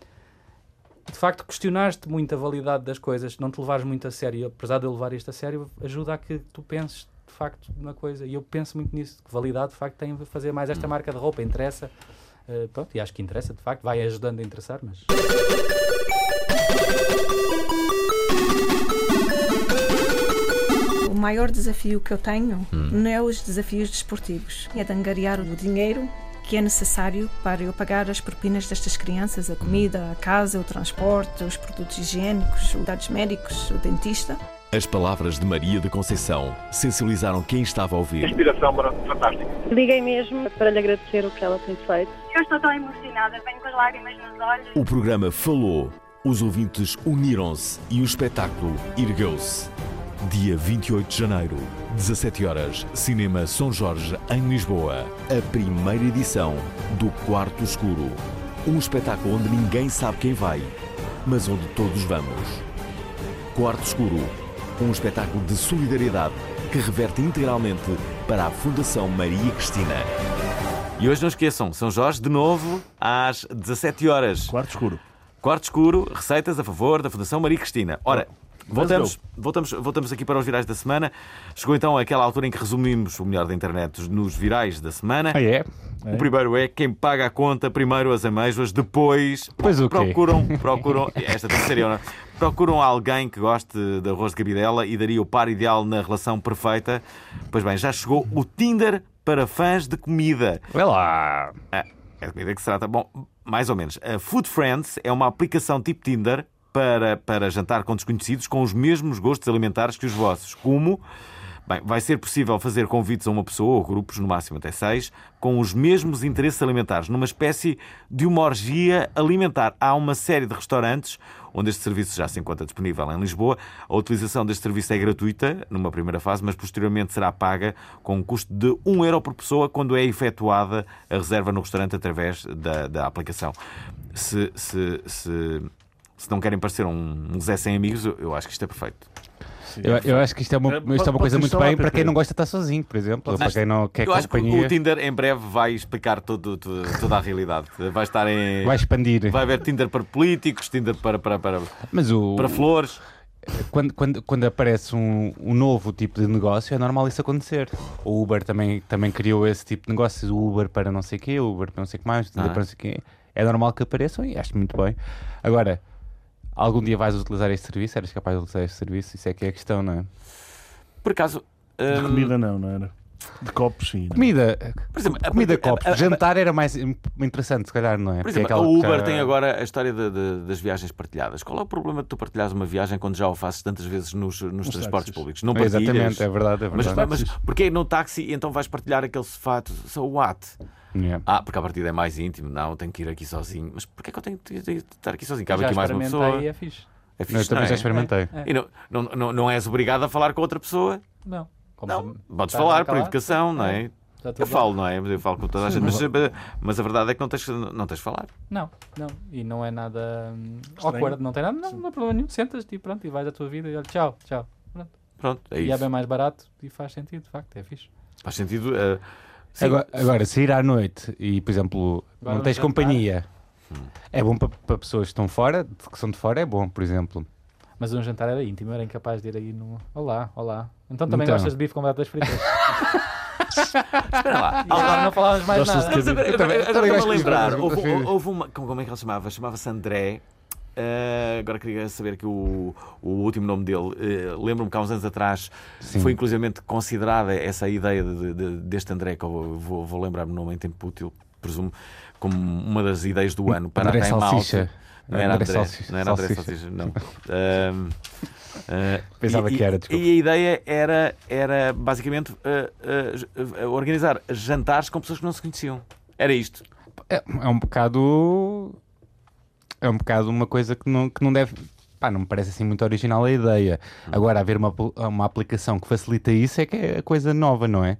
de facto, questionaste muito a validade das coisas, não te levares muito a sério. Apesar de eu levar isto a sério, ajuda a que tu penses de facto na coisa. E eu penso muito nisso, que validade de facto tem fazer mais esta marca de roupa, interessa. Uh, pronto, e acho que interessa, de facto, vai ajudando a interessar, mas. Maior desafio que eu tenho não é os desafios desportivos, é de angariar o dinheiro que é necessário para eu pagar as propinas destas crianças, a comida, a casa, o transporte, os produtos higiênicos, os dados médicos, o dentista. As palavras de Maria de Conceição sensibilizaram quem estava a ouvir. inspiração fantástica. Liguei mesmo para lhe agradecer o que ela tem feito. Eu estou tão emocionada, venho com as lágrimas nos olhos. O programa falou, os ouvintes uniram-se e o espetáculo ergueu-se. Dia 28 de janeiro, 17 horas, Cinema São Jorge, em Lisboa. A primeira edição do Quarto Escuro. Um espetáculo onde ninguém sabe quem vai, mas onde todos vamos. Quarto Escuro. Um espetáculo de solidariedade que reverte integralmente para a Fundação Maria Cristina. E hoje não esqueçam, São Jorge, de novo, às 17 horas. Quarto escuro. Quarto escuro, receitas a favor da Fundação Maria Cristina. Ora, voltamos, voltamos, voltamos aqui para os virais da semana. Chegou então aquela altura em que resumimos o melhor da internet nos virais da semana. Ah, é? O primeiro é quem paga a conta, primeiro as amêijoas, depois Pois o quê? procuram, procuram, esta eu, não é? procuram alguém que goste de arroz de cabidela e daria o par ideal na relação perfeita. Pois bem, já chegou o Tinder para fãs de comida. Vai lá. É, é de comida que se trata. Bom, mais ou menos. A Food Friends é uma aplicação tipo Tinder para, para jantar com desconhecidos com os mesmos gostos alimentares que os vossos. Como? Bem, vai ser possível fazer convites a uma pessoa, ou grupos, no máximo até seis, com os mesmos interesses alimentares, numa espécie de uma orgia alimentar. Há uma série de restaurantes onde este serviço já se encontra disponível em Lisboa. A utilização deste serviço é gratuita, numa primeira fase, mas posteriormente será paga com um custo de 1 euro por pessoa quando é efetuada a reserva no restaurante através da, da aplicação. Se, se, se, se não querem parecer um, um Zé sem amigos, eu, eu acho que isto é perfeito. Sim. Eu, eu acho que isto é uma, É, isto é uma coisa muito bem para quem não gosta de estar sozinho, por exemplo. ou para quem não quer eu acho que companhia. o Tinder em breve vai explicar todo, todo- toda a realidade. Vai estar em. Vai expandir. Vai haver Tinder para políticos, Tinder para, para, para, Mas o, para flores. quando, quando, quando aparece um, um novo tipo de negócio, é normal isso acontecer. O Uber também, também criou esse tipo de negócios, o Uber para não sei o quê, o Uber para não sei o que mais, o Tinder Ah. para não sei o quê. É normal que apareçam e acho muito bem. Agora, algum dia vais utilizar este serviço? Eras capaz de utilizar este serviço? Isso é que é a questão, não é? Por acaso. De hum, comida não, não era? De copos sim. Comida, por exemplo, a- comida a- copos. a- a- Jantar era mais in- interessante, se calhar, não é? Por Porque é exemplo, aquela o que Uber já- tem agora a história de- de- das viagens partilhadas. Qual é o problema de tu partilhares uma viagem quando já o fazes tantas vezes nos, nos transportes táxis. públicos? Não partilhas. Exatamente, é verdade, é Mas, verdade. mas porquê no táxi e então vais partilhar aquele? Tu- So what? Yeah. Ah, porque a partida é mais íntimo. Não, tenho que ir aqui sozinho. Mas porquê que eu tenho que de estar aqui sozinho? Cabe já aqui mais uma experimentei pessoa. e é fixe. É Eu fixe, também não já é? experimentei. É. E não, não, não, não és obrigado a falar com outra pessoa. Não. Como Não, se- podes falar por educação, não é? Estou Eu falo, não é? Eu falo com toda a gente, mas, mas a verdade é que não tens, não tens de falar. Não, não. E não é nada hum, awkward, não tem nada, não, não há problema nenhum. Sentas-te e pronto, e vais à tua vida e olha, tchau, tchau. Pronto. Pronto, é E é isso. bem mais barato e faz sentido, de facto, é fixe. Faz sentido. eh, sim. Agora, agora, sair à noite e, por exemplo, Agora não tens jantar. companhia, é bom para, para pessoas que estão fora, de- que são de fora, é bom, por exemplo. Mas um jantar era íntimo, era incapaz de ir aí no. Olá, olá. Então também Então. gostas de bife com batatas fritas. Espera lá. Agora não falávamos mais Gostas nada. de Eu também- agora estou-me a lembrar. Houve, houve uma. Como, como é que ele se chamava? Chamava-se André. Eh, agora queria saber que o, o último nome dele, eh, lembro-me que há uns anos atrás Sim. foi inclusivamente considerada essa ideia de- de- deste André, que eu vou, vou lembrar-me o nome em tempo útil, presumo, como uma das ideias do ano para André a Time Out. Não era André Salsicha. não era André Salsicha. Não. Ahm, ah, Pensava e- que era, desculpa. E a ideia era, era basicamente ah, ah, organizar jantares com pessoas que não se conheciam. Era isto. É, é um bocado. É um bocado uma coisa que não, que não deve. Pá, não me parece assim muito original a ideia. Agora, haver uma, uma aplicação que facilita isso é que é a coisa nova, não é?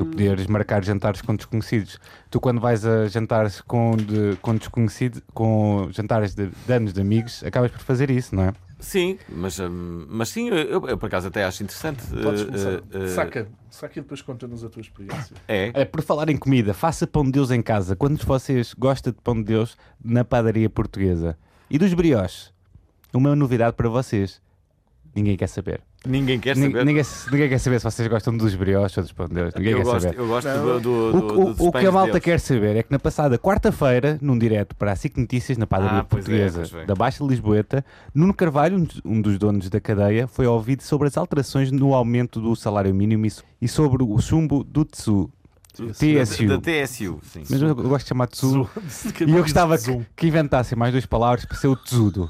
Tu poderes marcar jantares com desconhecidos. Tu, quando vais a jantares com, de, com desconhecidos, com jantares de, de anos de amigos, acabas por fazer isso, não é? Sim, mas, hum, mas sim, eu, eu, eu por acaso até acho interessante. Podes eh, começar. eh, eh, Saca. Saca e depois conta-nos a tua experiência. É. É, por falar em comida, faça pão de Deus em casa. Quantos de vocês gostam de pão de Deus na padaria portuguesa? E dos brioches? Uma novidade para vocês. Ninguém quer saber. Ninguém quer saber. Ninguém, ninguém quer saber se vocês gostam dos brioches ou dos pão de Deus. Ninguém eu, quer gosto, saber. eu gosto do, do, O, do, o- dos o que a malta Deus. quer saber é que na passada quarta-feira, num direto para a SIC Notícias, na padaria Ah, é, portuguesa é. da Baixa Lisboeta, Nuno Carvalho, um dos- donos da cadeia, foi ouvido sobre as alterações no aumento do salário mínimo e so- sobre o chumbo do TSU. TSU. Da, da TSU, sim. Mas eu, gosto de chamar TSU. E eu gostava que, que inventassem mais duas palavras para ser o tesudo.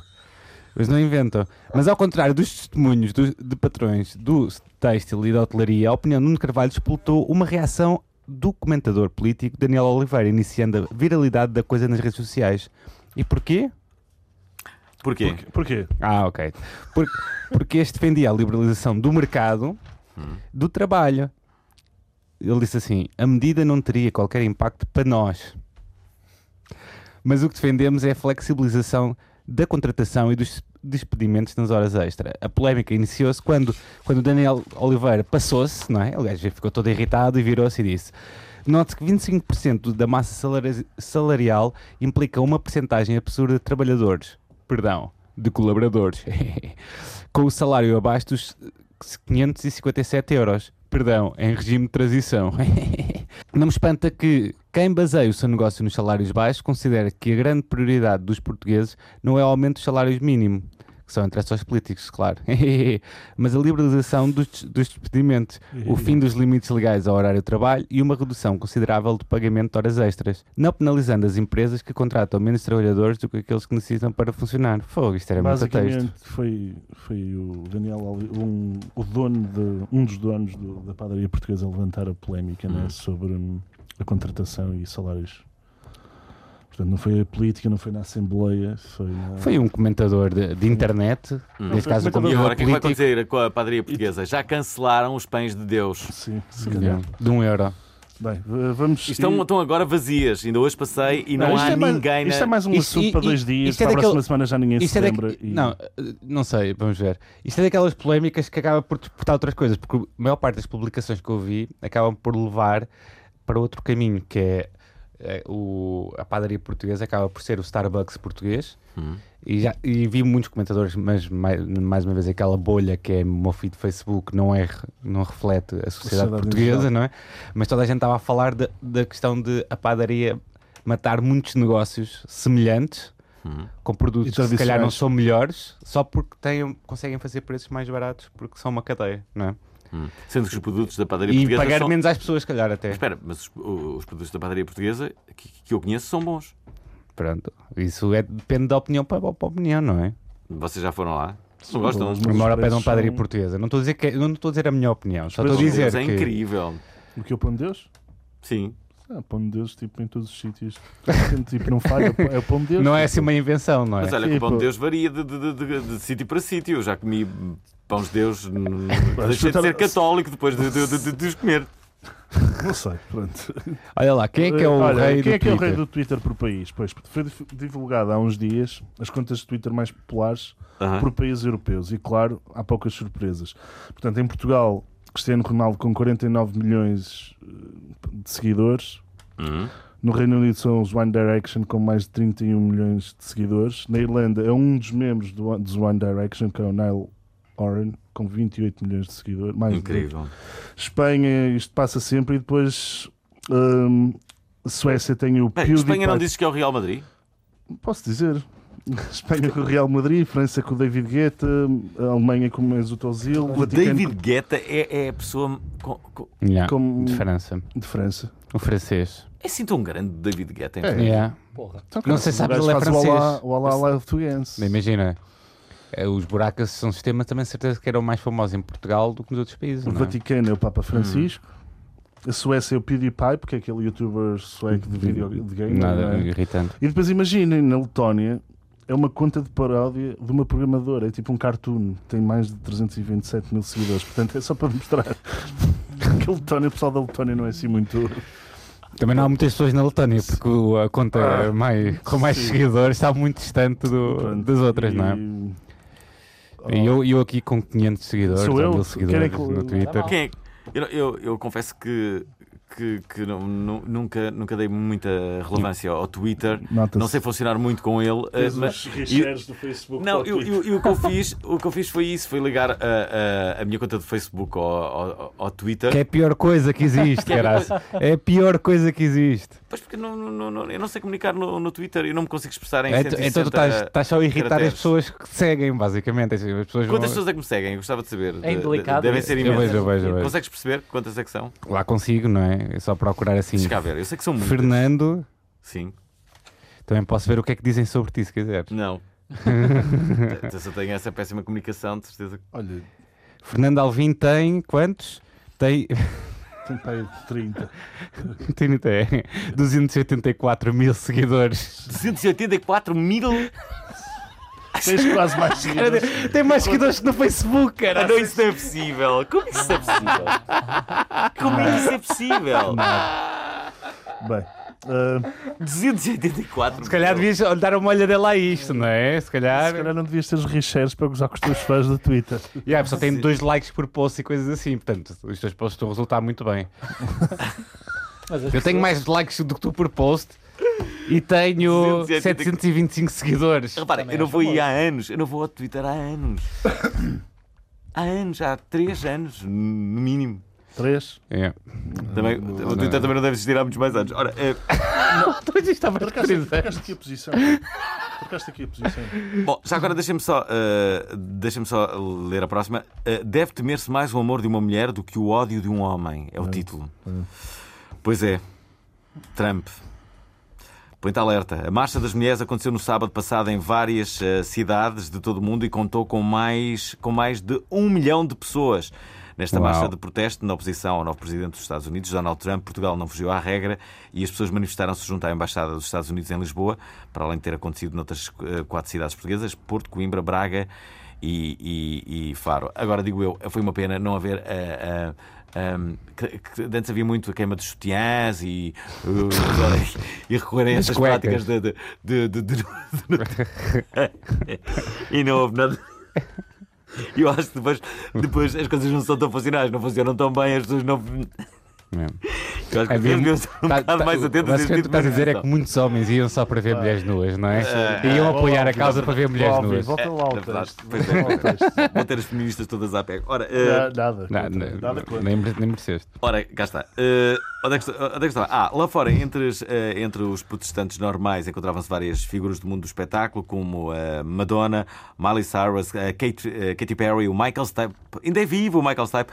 Mas não inventam. Mas ao contrário dos testemunhos dos- de patrões do têxtil e da hotelaria, a opinião de Nuno Carvalho explotou uma reação do comentador político Daniel Oliveira, iniciando a viralidade da coisa nas redes sociais. E porquê? Porquê? Porquê? Ah, ok. Por- porque este defendia a liberalização do mercado do trabalho. Ele disse assim: a medida não teria qualquer impacto para nós. Mas o que defendemos é a flexibilização da contratação e dos despedimentos nas horas extra. A polémica iniciou-se quando, quando Daniel Oliveira passou-se, não é? Gajo ficou todo irritado e virou-se e disse: Note que 25% da massa salari- salarial implica uma percentagem absurda de trabalhadores, perdão, de colaboradores, com o salário abaixo dos 557 euros, perdão, em regime de transição. Não me espanta que quem baseia o seu negócio nos salários baixos considere que a grande prioridade dos portugueses não é o aumento dos salários mínimos, que são interesses aos políticos, claro, mas a liberalização dos, dos despedimentos, o fim dos limites legais ao horário de trabalho e uma redução considerável do pagamento de horas extras, não penalizando as empresas que contratam menos trabalhadores do que aqueles que necessitam para funcionar. Fogo, isto era muito texto. Foi, foi o Daniel, um, o dono de, um dos donos do- da padaria portuguesa a levantar a polémica né, Hum. sobre hum, a contratação e salários. Portanto, não foi a política, não foi na Assembleia, foi na... Foi um comentador de, de internet, Hum. neste caso um E comentador comentador agora, o que vai acontecer com a padaria portuguesa? Já cancelaram os pães de Deus. Sim, se calhar. de um euro. Bem, vamos... Estão, e- estão agora vazias. Ainda hoje passei e não, isto há é mais- ninguém Isto na... é mais um Isto- assunto e- para dois e- dias, isto é para a daquele- próxima semana já ninguém se Isto é lembra. e- Não, eh, não sei, vamos ver. Isto é daquelas polémicas que acaba por disputar outras coisas, porque a maior parte das publicações que eu vi acabam por levar para outro caminho, que é eh, o, a padaria portuguesa acaba por ser o Starbucks português. Hum. E, já, e vi muitos comentadores, mas mais, mais uma vez aquela bolha que é o meu feed de Facebook não, é, não reflete a sociedade, portuguesa, não é? Mas toda a gente estava a falar da, da questão de a padaria matar muitos negócios semelhantes Hum. com produtos E que se calhar não são melhores só porque têm, conseguem fazer preços mais baratos porque são uma cadeia, não é? Hum. Sendo que os produtos da padaria E portuguesa pagar são... menos às pessoas, se calhar até. Mas Espera, mas os, os produtos da padaria portuguesa que, que eu conheço são bons. Pronto, isso é, depende da opinião para, para a opinião, não é? Vocês já foram lá? Não gostam? os Uma hora pede uma padaria são- portuguesa. Não estou a dizer que é- não estou a dizer a minha opinião, só estou a dizer é que incrível. O que é o pão de Deus? Sim. Ah, pão de Deus, tipo, em todos os sítios. tipo, não falha, é o pão de Deus. não é tipo. assim uma invenção, não é? Mas olha que o pão de Tipo- Deus varia de, de, de, de- de sítio para sítio. Eu já comi pães de Deus, deixei de ser católico depois de, de, de- de os comer. Não sei, pronto. Olha lá, quem é que é o Olha, rei quem do é que é o rei Twitter? do Twitter por país? Pois, foi divulgado há uns dias as contas de Twitter mais populares Aham. por países europeus. E claro, há poucas surpresas. Portanto, em Portugal, Cristiano Ronaldo com 49 milhões eh, de seguidores. Hum. No Reino Unido são os One Direction com mais de 31 milhões de seguidores. Na Irlanda é um dos membros do, dos One Direction, que é o Niall Horan, com 28 milhões de seguidores. Mais de- Incrível. Espanha, isto passa sempre. E depois hum, Suécia tem o Bem, PewDiePie. Espanha não dizes que é o Real Madrid? Posso dizer. Espanha com o Real Madrid, França com o David Guetta, a Alemanha com o Mesut Ozil, O Vaticano David Guetta é, é a pessoa. com- com- Yeah, com- De França. de França. O francês. É assim tão grande o David Guetta. É. Yeah. Então, Não sei se sabes, o ele é o francês. O Olá, Olá Portuguense. Imagina, eh, os buracos são sistemas também certeza que eram mais famosos em Portugal do que nos outros países. O não é? Vaticano é o Papa Francisco. A Suécia é o PewDiePie, porque é aquele youtuber sueco de vídeo de game. Nada é? irritante. E depois imaginem, na Letónia é uma conta de paródia de uma programadora, é tipo um cartoon, tem mais de 327 mil seguidores, portanto é só para mostrar que da Letónia, o pessoal da Letónia não é assim muito. Também não há muitas pessoas na Letónia, porque a conta mais, com mais sim. seguidores está muito distante do- Pronto, das outras, não é? E- eu, eu aqui com 500 seguidores, Sou ou eu? 1000 Quem é seguidores que- no Twitter. Quem é eu, eu, eu confesso que, que, que não- nu- nunca, nunca dei muita relevância ao Twitter. Não sei funcionar muito com ele. eh, Tens mas- os do Facebook. Não, eu, eu- eu- o, que eu fiz, o que eu fiz foi isso: foi ligar a, a, a minha conta do Facebook ao, ao, ao Twitter. Que é a pior coisa que existe, Que é a pior caralho. É a pior coisa que existe. Pois porque não, não, não- eu não sei comunicar no, no Twitter, eu não me consigo expressar em É, 160 então tu estás, estás só a irritar as caracteres. pessoas que te seguem, basicamente. As pessoas vão- Quantas pessoas é que me seguem? Eu gostava de saber. É indelicado Devem ser Eu imensas. vejo, eu vejo, eu vejo. Consegues perceber quantas é que são? Lá consigo, não é? É só procurar assim. Deixa cá ver, eu sei que são muitas. Fernando, Sim. também posso ver o que é que dizem sobre ti, se quiseres. Não. Se eu tenho essa péssima comunicação, de certeza. que- Olha, Fernando Alvim tem quantos? Tem, tem para aí 30. tem, tem 284 mil seguidores. 284 mil. Tens quase mais seguidores. Tem mais seguidores que no Facebook, Ah, cara. não, isso não é possível. Como isso é possível? Como é que isso é possível? Bem, ah, 284 Se calhar devias dar uma olhadela a isto, não é? Se calhar. se calhar não devias ter os reshares para gozar com os teus fãs do Twitter. E a pessoa tem dois likes por post e coisas assim, portanto, os teus posts estão a resultar muito bem. Eu tenho mais likes do que tu por post e tenho 280. 725 seguidores. Reparem, eu não vou aí há anos. Eu não vou ao Twitter há anos. Há anos, há 3 anos, no mínimo. Três. É. Também, o Twitter também não deve existir há muitos mais anos. Ora, eh, Mas isto estava Trocaste, trocaste aqui a posição. Trocaste aqui a posição. Bom, já agora deixem-me só, deixem-me só ler a próxima. Eh, deve temer-se mais o amor de uma mulher do que o ódio de um homem. É o título. Pois é. Trump. Põe-te alerta. A Marcha das Mulheres aconteceu no sábado passado em várias eh, cidades de todo o mundo e contou com mais, com mais de um milhão de pessoas. Nesta Uau. marcha de protesto na oposição ao novo presidente dos Estados Unidos, Donald Trump, Portugal não fugiu à regra e as pessoas manifestaram-se junto à Embaixada dos Estados Unidos em Lisboa, para além de ter acontecido noutras eh, quatro cidades portuguesas, Porto, Coimbra, Braga e, e- e Faro. Agora digo eu, foi uma pena não haver. eh, eh, um, que, que antes havia muito a queima de sutiãs e, uh, e recorrerem a essas cuecas. práticas de, de, de, de- e não houve nada. Eu acho que depois, depois as coisas não são tão funcionais, não funcionam tão bem, as pessoas não. Eu acho que É mesmo- um Tá- bocado tá- mais atentas a este basicamente o que de estás a dizer é que muitos homens iam só para ver mulheres nuas, não é? Ah, iam ah, apoiar a causa para ver mulheres Óbvio, nuas. Volta lá ao texto. é. Vão ter as feministas todas à pé. Ora, eh, Nada, nada. Nem, nem mereceste. Ora, cá está. Eh, onde, é que, está- onde é que estava? Ah, lá fora, entre, as, eh, entre os protestantes normais, encontravam-se várias figuras do mundo do espetáculo, como eh, Madonna, Miley Cyrus, Kate, Katy Perry, o Michael Stipe. Ainda é vivo o Michael Stipe.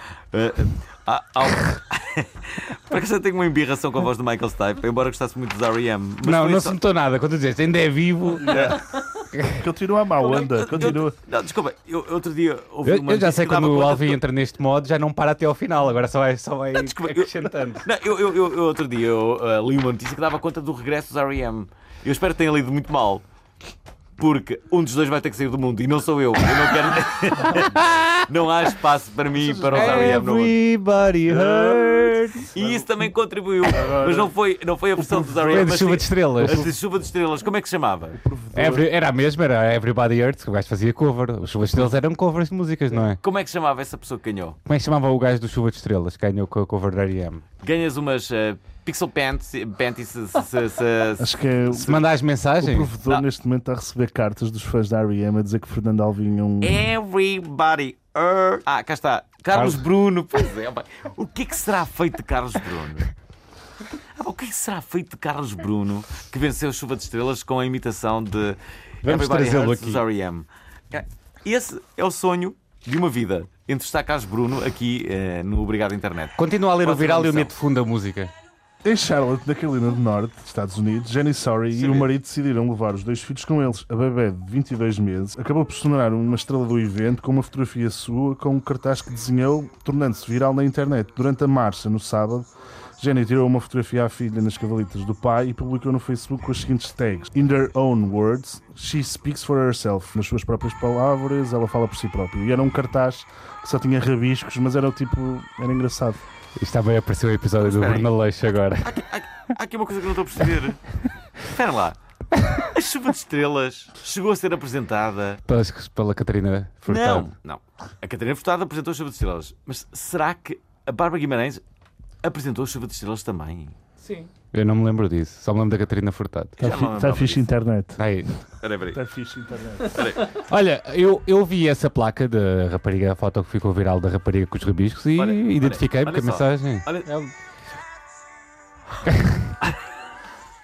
Eh, eh, ah, ah, Por acaso eu tenho uma embirração com a voz do Michael Stipe, embora gostasse muito dos R.E.M. não, não se notou nada. Quando tu dizeste ainda é vivo, Continua a má onda. Eu- Continua. Não, desculpa, eu, outro dia ouvi eu, uma eu já sei que quando o Alvin entra neste modo, já não para até ao final, agora só vai, só vai desculpa, eu- acrescentando. Não, eu, eu, eu- eu outro dia eu, ah, li uma notícia que dava conta do regresso dos R.E.M. Eu espero que tenha lido muito mal. Porque um dos dois vai ter que sair do mundo e não sou eu. Eu não quero. não há espaço para mim e para os R.E.M. no. Everybody hurts. E isso também contribuiu. Mas não foi, não foi a versão dos Foi R.E.M. de chuva de estrelas. a de chuva de estrelas. Como é que se chamava? Every- era a mesma, era Everybody Hurts, que o gajo fazia cover. Os Chuva de Estrelas eram covers de músicas, não é? Como é que se chamava essa pessoa que ganhou? Como é que se chamava o gajo do Chuva de Estrelas, que ganhou com a cover da R.E.M.? Ganhas umas ah, Pixel Pants, panties se, se, se, se- Acho que é. Se mandar as O mensagens, provedor Não. neste momento está a receber cartas dos fãs da R.E.M. a dizer que Fernando Alvim é um. Everybody. hurt. Ah, cá está. Carlos Carlos- Bruno. Pois é. O que é que será feito de Carlos Bruno? Ah, o que é que será feito de Carlos Bruno que venceu Chuva de Estrelas com a imitação de Vamos Everybody trazê-lo Hurts aqui. dos R.E.M. É, Esse é o sonho de uma vida. Entrevistar Carlos Bruno aqui eh, no Obrigado Internet. continua a ler o Pode ser viral e missão. meto fundo a música. Em Charlotte, da Carolina do Norte, Estados Unidos, Jenny Sorry e o marido decidiram levar os dois filhos com eles. A bebé de 22 meses acabou por se tornar uma estrela do evento com uma fotografia sua com um cartaz que desenhou, tornando-se viral na internet. Durante a marcha, no sábado, Jenny tirou uma fotografia à filha nas cavalitas do pai e publicou no Facebook com as seguintes tags: In their own words, she speaks for herself. Nas suas próprias palavras, ela fala por si própria. E era um cartaz que só tinha rabiscos, mas era o tipo. era engraçado. Isto também apareceu o episódio do. Bruno Leixo agora. Há aqui uma coisa que eu não estou a perceber. Espera lá. A chuva de estrelas chegou a ser apresentada. Pela, pela Catarina Furtado. Não, não. A Catarina Furtado apresentou a chuva de estrelas. Mas será que a Bárbara Guimarães apresentou a chuva de estrelas também? Sim. Eu não me lembro disso. Só me lembro da Catarina Furtado. Está fi- lembrava está fixe disso. internet. Aí. Está fixe internet. Olha, eu, eu vi essa placa da rapariga, a foto que ficou viral da rapariga com os rabiscos e Olha, olha, identifiquei porque a só. mensagem. Olha, É um-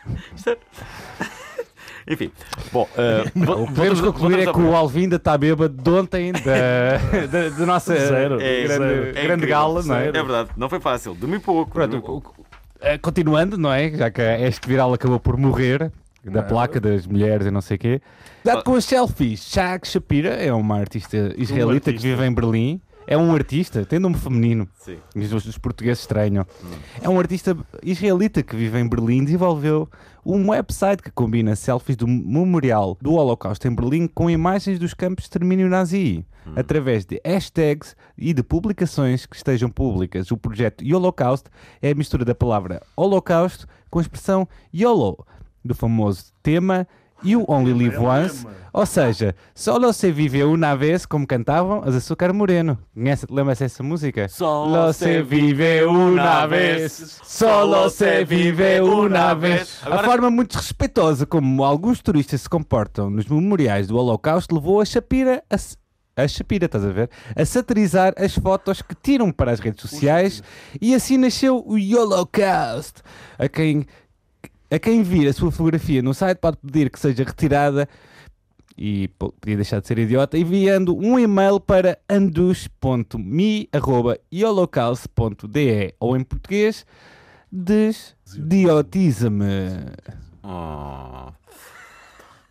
enfim. Bom, eh, O que podemos concluir é que o Alvin ainda está bêbado de ontem da, da, da nossa Zero. É, grande, é grande incrível. gala, não é? É verdade, não foi fácil. Dormi pouco. Pronto, dormi o- pouco. o- continuando, não é? Já que este viral acabou por morrer, da Não. placa das mulheres e não sei o quê. Dado com as selfies, Shaq Shapira é uma artista israelita que artista. vive em Berlim. É um artista, tem nome feminino. Sim. Os, os portugueses estranham. É um artista israelita que vive em Berlim. Desenvolveu um website que combina selfies do memorial do Holocausto em Berlim com imagens dos campos de extermínio nazi. Através de hashtags e de publicações que estejam públicas. O projeto Holocaust é a mistura da palavra Holocausto com a expressão YOLO, do famoso tema You Only Live Once. Ou seja, solo se vive uma vez, como cantavam as Açúcar Moreno. Conhece, lembra-se essa música? Solo se vive uma vez, solo se vive uma vez. A forma muito respeitosa como alguns turistas se comportam nos memoriais do Holocausto levou a Shapira a, a Shapira, estás a ver? A satirizar as fotos que tiram para as redes sociais e assim nasceu o Holocaust. A quem, a quem vir a sua fotografia no site pode pedir que seja retirada e po- podia deixar de ser idiota, enviando um e-mail para andus.me.holocaust.de ou em português, desdiotiza-me. Oh.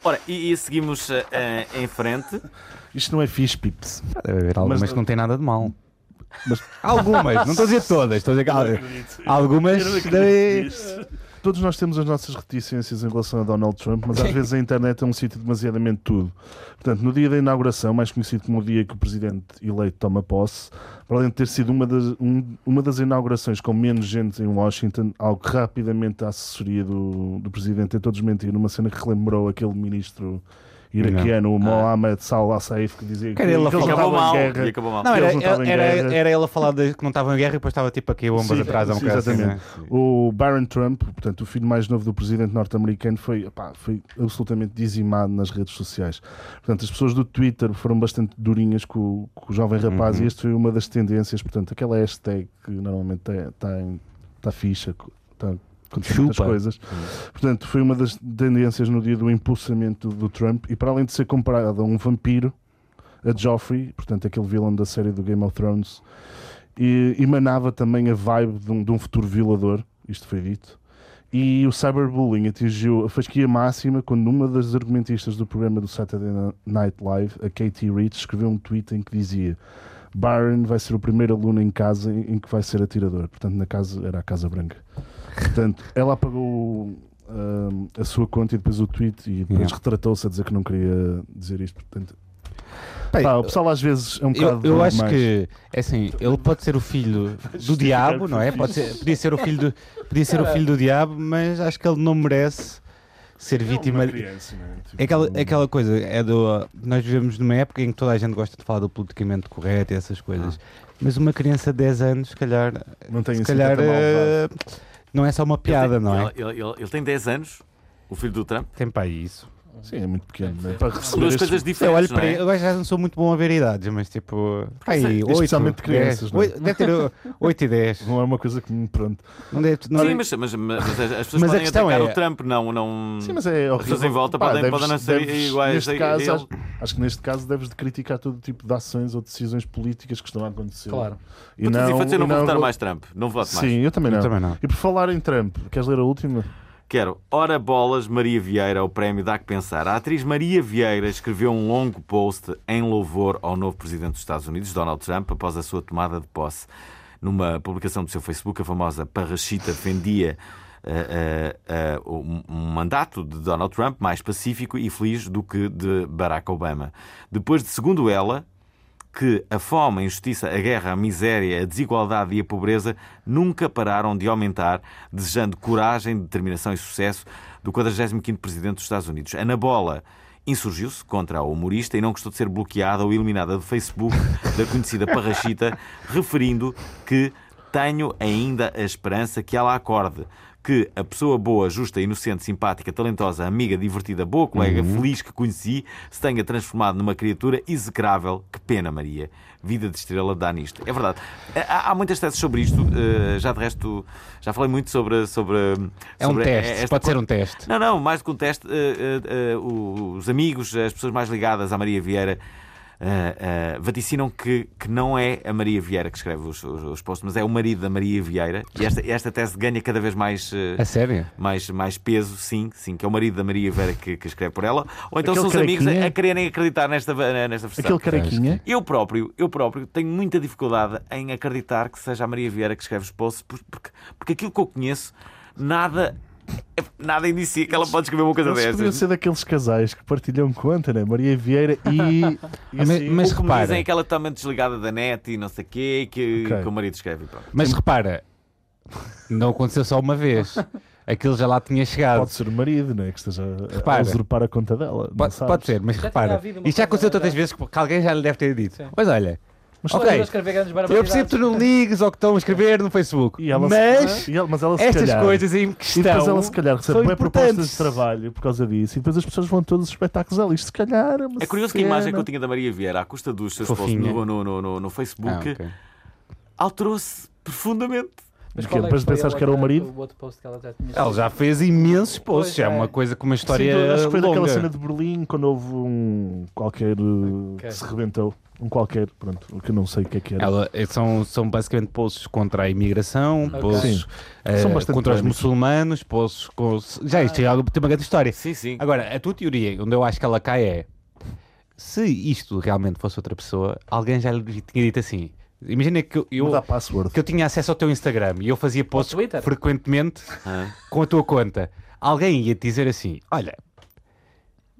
Ora, e, e seguimos eh, em frente. Isto não é fixe, pips. Deve haver algumas Mas- que não têm nada de mal. Mas- Algumas, não estou a dizer todas, estou a dizer que al- algumas. Todos nós temos as nossas reticências em relação a Donald Trump, mas às vezes a internet é um sítio demasiadamente tudo. Portanto, no dia da inauguração, mais conhecido como o dia que o presidente eleito toma posse, para além de ter sido uma das, um- uma das inaugurações com menos gente em Washington, algo que rapidamente a assessoria do, do presidente tentou desmentir, numa cena que relembrou aquele ministro iraquiano, o Mohamed Salah Saif, que dizia que, Cara, ele que acabou mal. guerra. E acabou mal. Não, era, não era, guerra. era ele a falar de que não estavam em guerra e depois estava tipo aqui bombas Sim, atrás há um sim, assim, exatamente. né? O Barron Trump, portanto, o filho mais novo do presidente norte-americano, foi, foi absolutamente dizimado nas redes sociais. Portanto, as pessoas do Twitter foram bastante durinhas com, o- com o jovem rapaz Uhum. e este foi uma das tendências. Portanto, aquela hashtag que normalmente está em tá ficha, está muitas Chupa. coisas. Portanto, foi uma das tendências no dia do impulsamento do, Trump e para além de ser comparado a um vampiro, a Joffrey, portanto, aquele vilão da série do Game of Thrones, e emanava também a vibe de um, de um futuro violador, isto foi dito. E o cyberbullying atingiu a fasquia máxima quando uma das argumentistas do programa do Saturday Night Live, a Katie Rich, escreveu um tweet em que dizia Byron vai ser o primeiro aluno em casa em que vai ser atirador. Portanto, na casa era a Casa Branca. Portanto, ela apagou hum, a sua conta e depois o tweet e depois Yeah. retratou-se a dizer que não queria dizer isto. Portanto, Bem, pá, o pessoal às vezes é um Eu, bocado. eu acho demais. que, é assim, ele pode ser o filho do diabo, não é? Pode ser, podia ser o filho do, podia ser o filho do diabo, mas acho que ele não merece ser vítima. É uma criança, não é? Tipo, É aquela, é aquela coisa, é do, nós vivemos numa época em que toda a gente gosta de falar do politicamente correto e essas coisas. Mas uma criança de 10 anos, se calhar, Não tem se assim calhar maldade. Não é só uma piada, ele, não é? Ele, ele- ele- ele tem 10 anos, o filho do Trump. Tem para isso. Sim, é muito pequeno. né? Para São receber duas coisas Eu diferentes. olho para não é? eu já não sou muito bom a ver idades, mas tipo, aí, Sim, 8, especialmente de crianças, não é? deve ter 8 e 10. Não é uma coisa que me. Pronto. Não deve, não Sim, mas, mas, mas as pessoas Mas podem atacar é- o Trump, não. não... Sim, mas é As horrível. pessoas em volta Pá, podem, deves- podem não ser deves- iguais neste a caso, ele. acho, acho que neste caso deves de criticar todo tipo de ações ou decisões políticas que estão a acontecer. Claro. E Mas não, não, dizer, não e vou votar não- mais Trump. Não voto mais. Sim, eu também Eu não. também não. E por falar em Trump, queres ler a última? Quero. Ora bolas, Maria Vieira, o prémio dá que pensar. A atriz Maria Vieira escreveu um longo post em louvor ao novo presidente dos Estados Unidos, Donald Trump, após a sua tomada de posse. Numa publicação do seu Facebook, a famosa Parrachita defendia eh, eh, eh, um, um mandato de Donald Trump mais pacífico e feliz do que de Barack Obama. Depois de, segundo ela, que a fome, a injustiça, a guerra, a miséria, a desigualdade e a pobreza nunca pararam de aumentar, desejando coragem, determinação e sucesso do 45º Presidente dos Estados Unidos. Ana Bola insurgiu-se contra a humorista e não gostou de ser bloqueada ou eliminada do Facebook da conhecida Parrachita, referindo que tenho ainda a esperança que ela acorde que a pessoa boa, justa, inocente, simpática, talentosa, amiga, divertida, boa colega, feliz que conheci, se tenha transformado numa criatura execrável. Que pena, Maria. Vida de estrela dá nisto. É verdade. Há, há muitas teses sobre isto. eh, já de resto, já falei muito sobre. sobre É um sobre teste, esta pode ser um teste. não, não, mais do que um teste, eh, eh, eh, os amigos, as pessoas mais ligadas à Maria Vieira eh, vaticinam que, que não é a Maria Vieira que escreve os, os, os posts, mas é o marido da Maria Vieira. E esta, esta tese ganha cada vez mais. eh, A sério? mais, mais peso, sim, sim, que é o marido da Maria Vieira que, que escreve por ela, ou então Aquele são os amigos a, a quererem acreditar nesta, nesta versão. Aquele carequinha. Eu próprio, eu próprio tenho muita dificuldade em acreditar que seja a Maria Vieira que escreve os posts, por- porque, porque aquilo que eu conheço, nada, nada indicia que ela pode escrever uma coisa Eles podiam dessas. ser daqueles casais que partilham conta, né? Maria Vieira e. e Mas- assim, mas- como repara. dizem que ela está totalmente desligada da net e não sei o quê, que, Ok. que o marido escreve. Pronto. Mas repara, não aconteceu só uma vez. Aquilo já lá tinha chegado. Pode ser o marido, né? Que esteja a- a Repara. usurpar a conta dela. Pode, pode ser, mas Já repara, isto já aconteceu tantas vezes que alguém já lhe deve ter dito. Sim. Mas olha, Mas, Ok. Eu escrever grandes eu barbaridades. percebo que tu não ligues ao que estão a escrever no Facebook, E ela, mas e ela- mas ela se estas calhar, coisas em E questão depois ela se calhar recebe são bem propostas importantes. de trabalho por causa disso e depois as pessoas vão todos os espetáculos ali. Isto se calhar é É curioso que a imagem que eu cena. tinha da Maria Vieira à custa dos seus posts Fofinha. no, no, no, no, Facebook Ah, ok. alterou-se profundamente. Mas Porque é depois foi pensaste a que era o marido? O outro post que ela já tinha Ela já fez imensos posts, é é. uma coisa com uma história Sim, acho que foi daquela longa. cena de Berlim quando houve um qualquer uh, Ok. que se rebentou. Um qualquer, pronto, o que eu não sei o que é que era. Ela, eh, são, são basicamente posts contra a imigração, Ok. posts Sim. eh, São bastante contra os muçulmanos, posts com... Já isto é algo- tem uma grande história. Sim, sim. Agora, a tua teoria, onde eu acho que ela cai é se isto realmente fosse outra pessoa, alguém já lhe tinha dito assim. Imagina que eu, eu- que eu tinha acesso ao teu Instagram e eu fazia posts frequentemente Ah. com a tua conta. Alguém ia te dizer assim: Olha,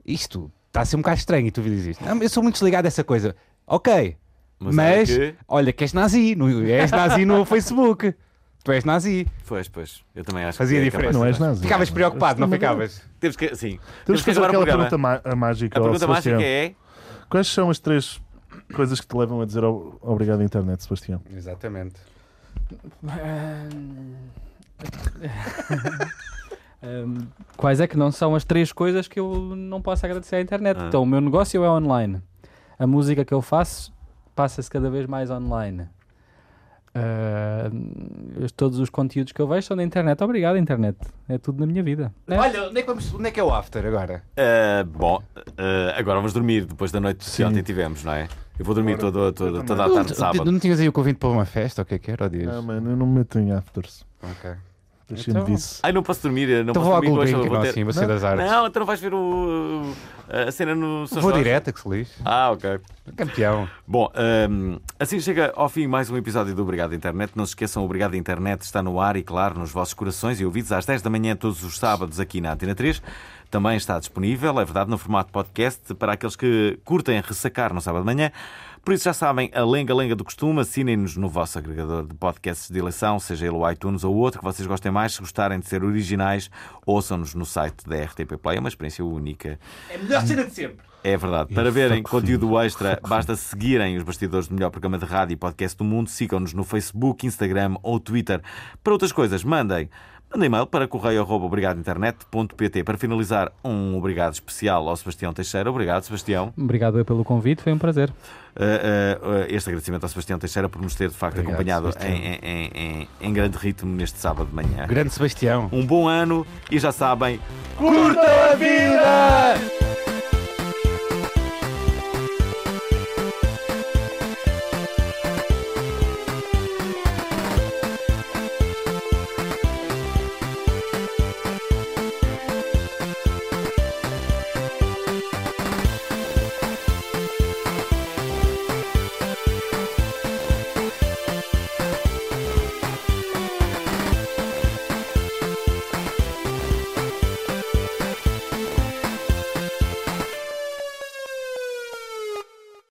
isto está a ser um bocado estranho. E tu dizes isto. "Não, eu sou muito desligado dessa coisa. Ok, Mas, mas, olha que- olha que és nazi. no- És nazi no Facebook. Tu és nazi. Pois, pois. Eu também acho Fazia que é diferença. Não és nazi. Ficavas preocupado, não Mas- ficavas? Temos que, sim. Temos que fazer aquela programa. pergunta a mágica. A ao pergunta Sebastião. mágica é. Quais são as três coisas que te levam a dizer ob- obrigado à internet, Sebastião? Exatamente. Quais é que não são as três coisas que eu não posso agradecer à internet? Ah. Então, o meu negócio é online. A música que eu faço passa-se cada vez mais online. Ahm, todos os conteúdos que eu vejo são da internet. Obrigado, internet. É tudo na minha vida. Olha, onde é, que vamos- onde é que é o after agora? ah, bom, ah, agora vamos dormir depois da noite que ontem tivemos, não é? Eu vou dormir Agora- todo, também. toda a tarde de tu- sábado. Não tinhas aí o convite para uma festa? ou O que é que era? dias? Ah, mano, eu não me meto em afters. Ok. Deixem-me Então- disso. Ai, não posso dormir. Não Então posso vou dormir hoje, vou não, ter- assim, vou ser das artes. Não, então não vais ver o, a cena no São Vou Jorge? direto, que se lixe. Ah, ok. Campeão. Bom, hum, assim chega ao fim mais um episódio do Obrigado Internet. Não se esqueçam, o Obrigado Internet está no ar e, claro, nos vossos corações e ouvidos às 10 da manhã todos os sábados aqui na Antena 3. Também está disponível, é verdade, no formato podcast para aqueles que curtem ressacar no sábado de manhã. Por isso já sabem, a lenga-lenga do costume, assinem-nos no vosso agregador de podcasts de eleição, seja ele o iTunes ou outro que vocês gostem mais. Se gostarem de ser originais, ouçam-nos no site da RTP Play. É uma experiência única. É a melhor cena de sempre. É verdade. Para verem conteúdo extra, basta seguirem os bastidores do melhor programa de rádio e podcast do mundo. Sigam-nos no Facebook, Instagram ou Twitter. Para outras coisas, mandem. Mandem e-mail para correio.obrigadointernet.pt. Para finalizar, um obrigado especial ao Sebastião Teixeira. Obrigado, Sebastião. Obrigado eu pelo convite, foi um prazer. Uh, uh, este agradecimento ao Sebastião Teixeira por nos ter, de facto, Obrigado, acompanhado em- em- em- em grande ritmo neste sábado de manhã. Grande Sebastião. Um bom ano e já sabem, Curta a vida!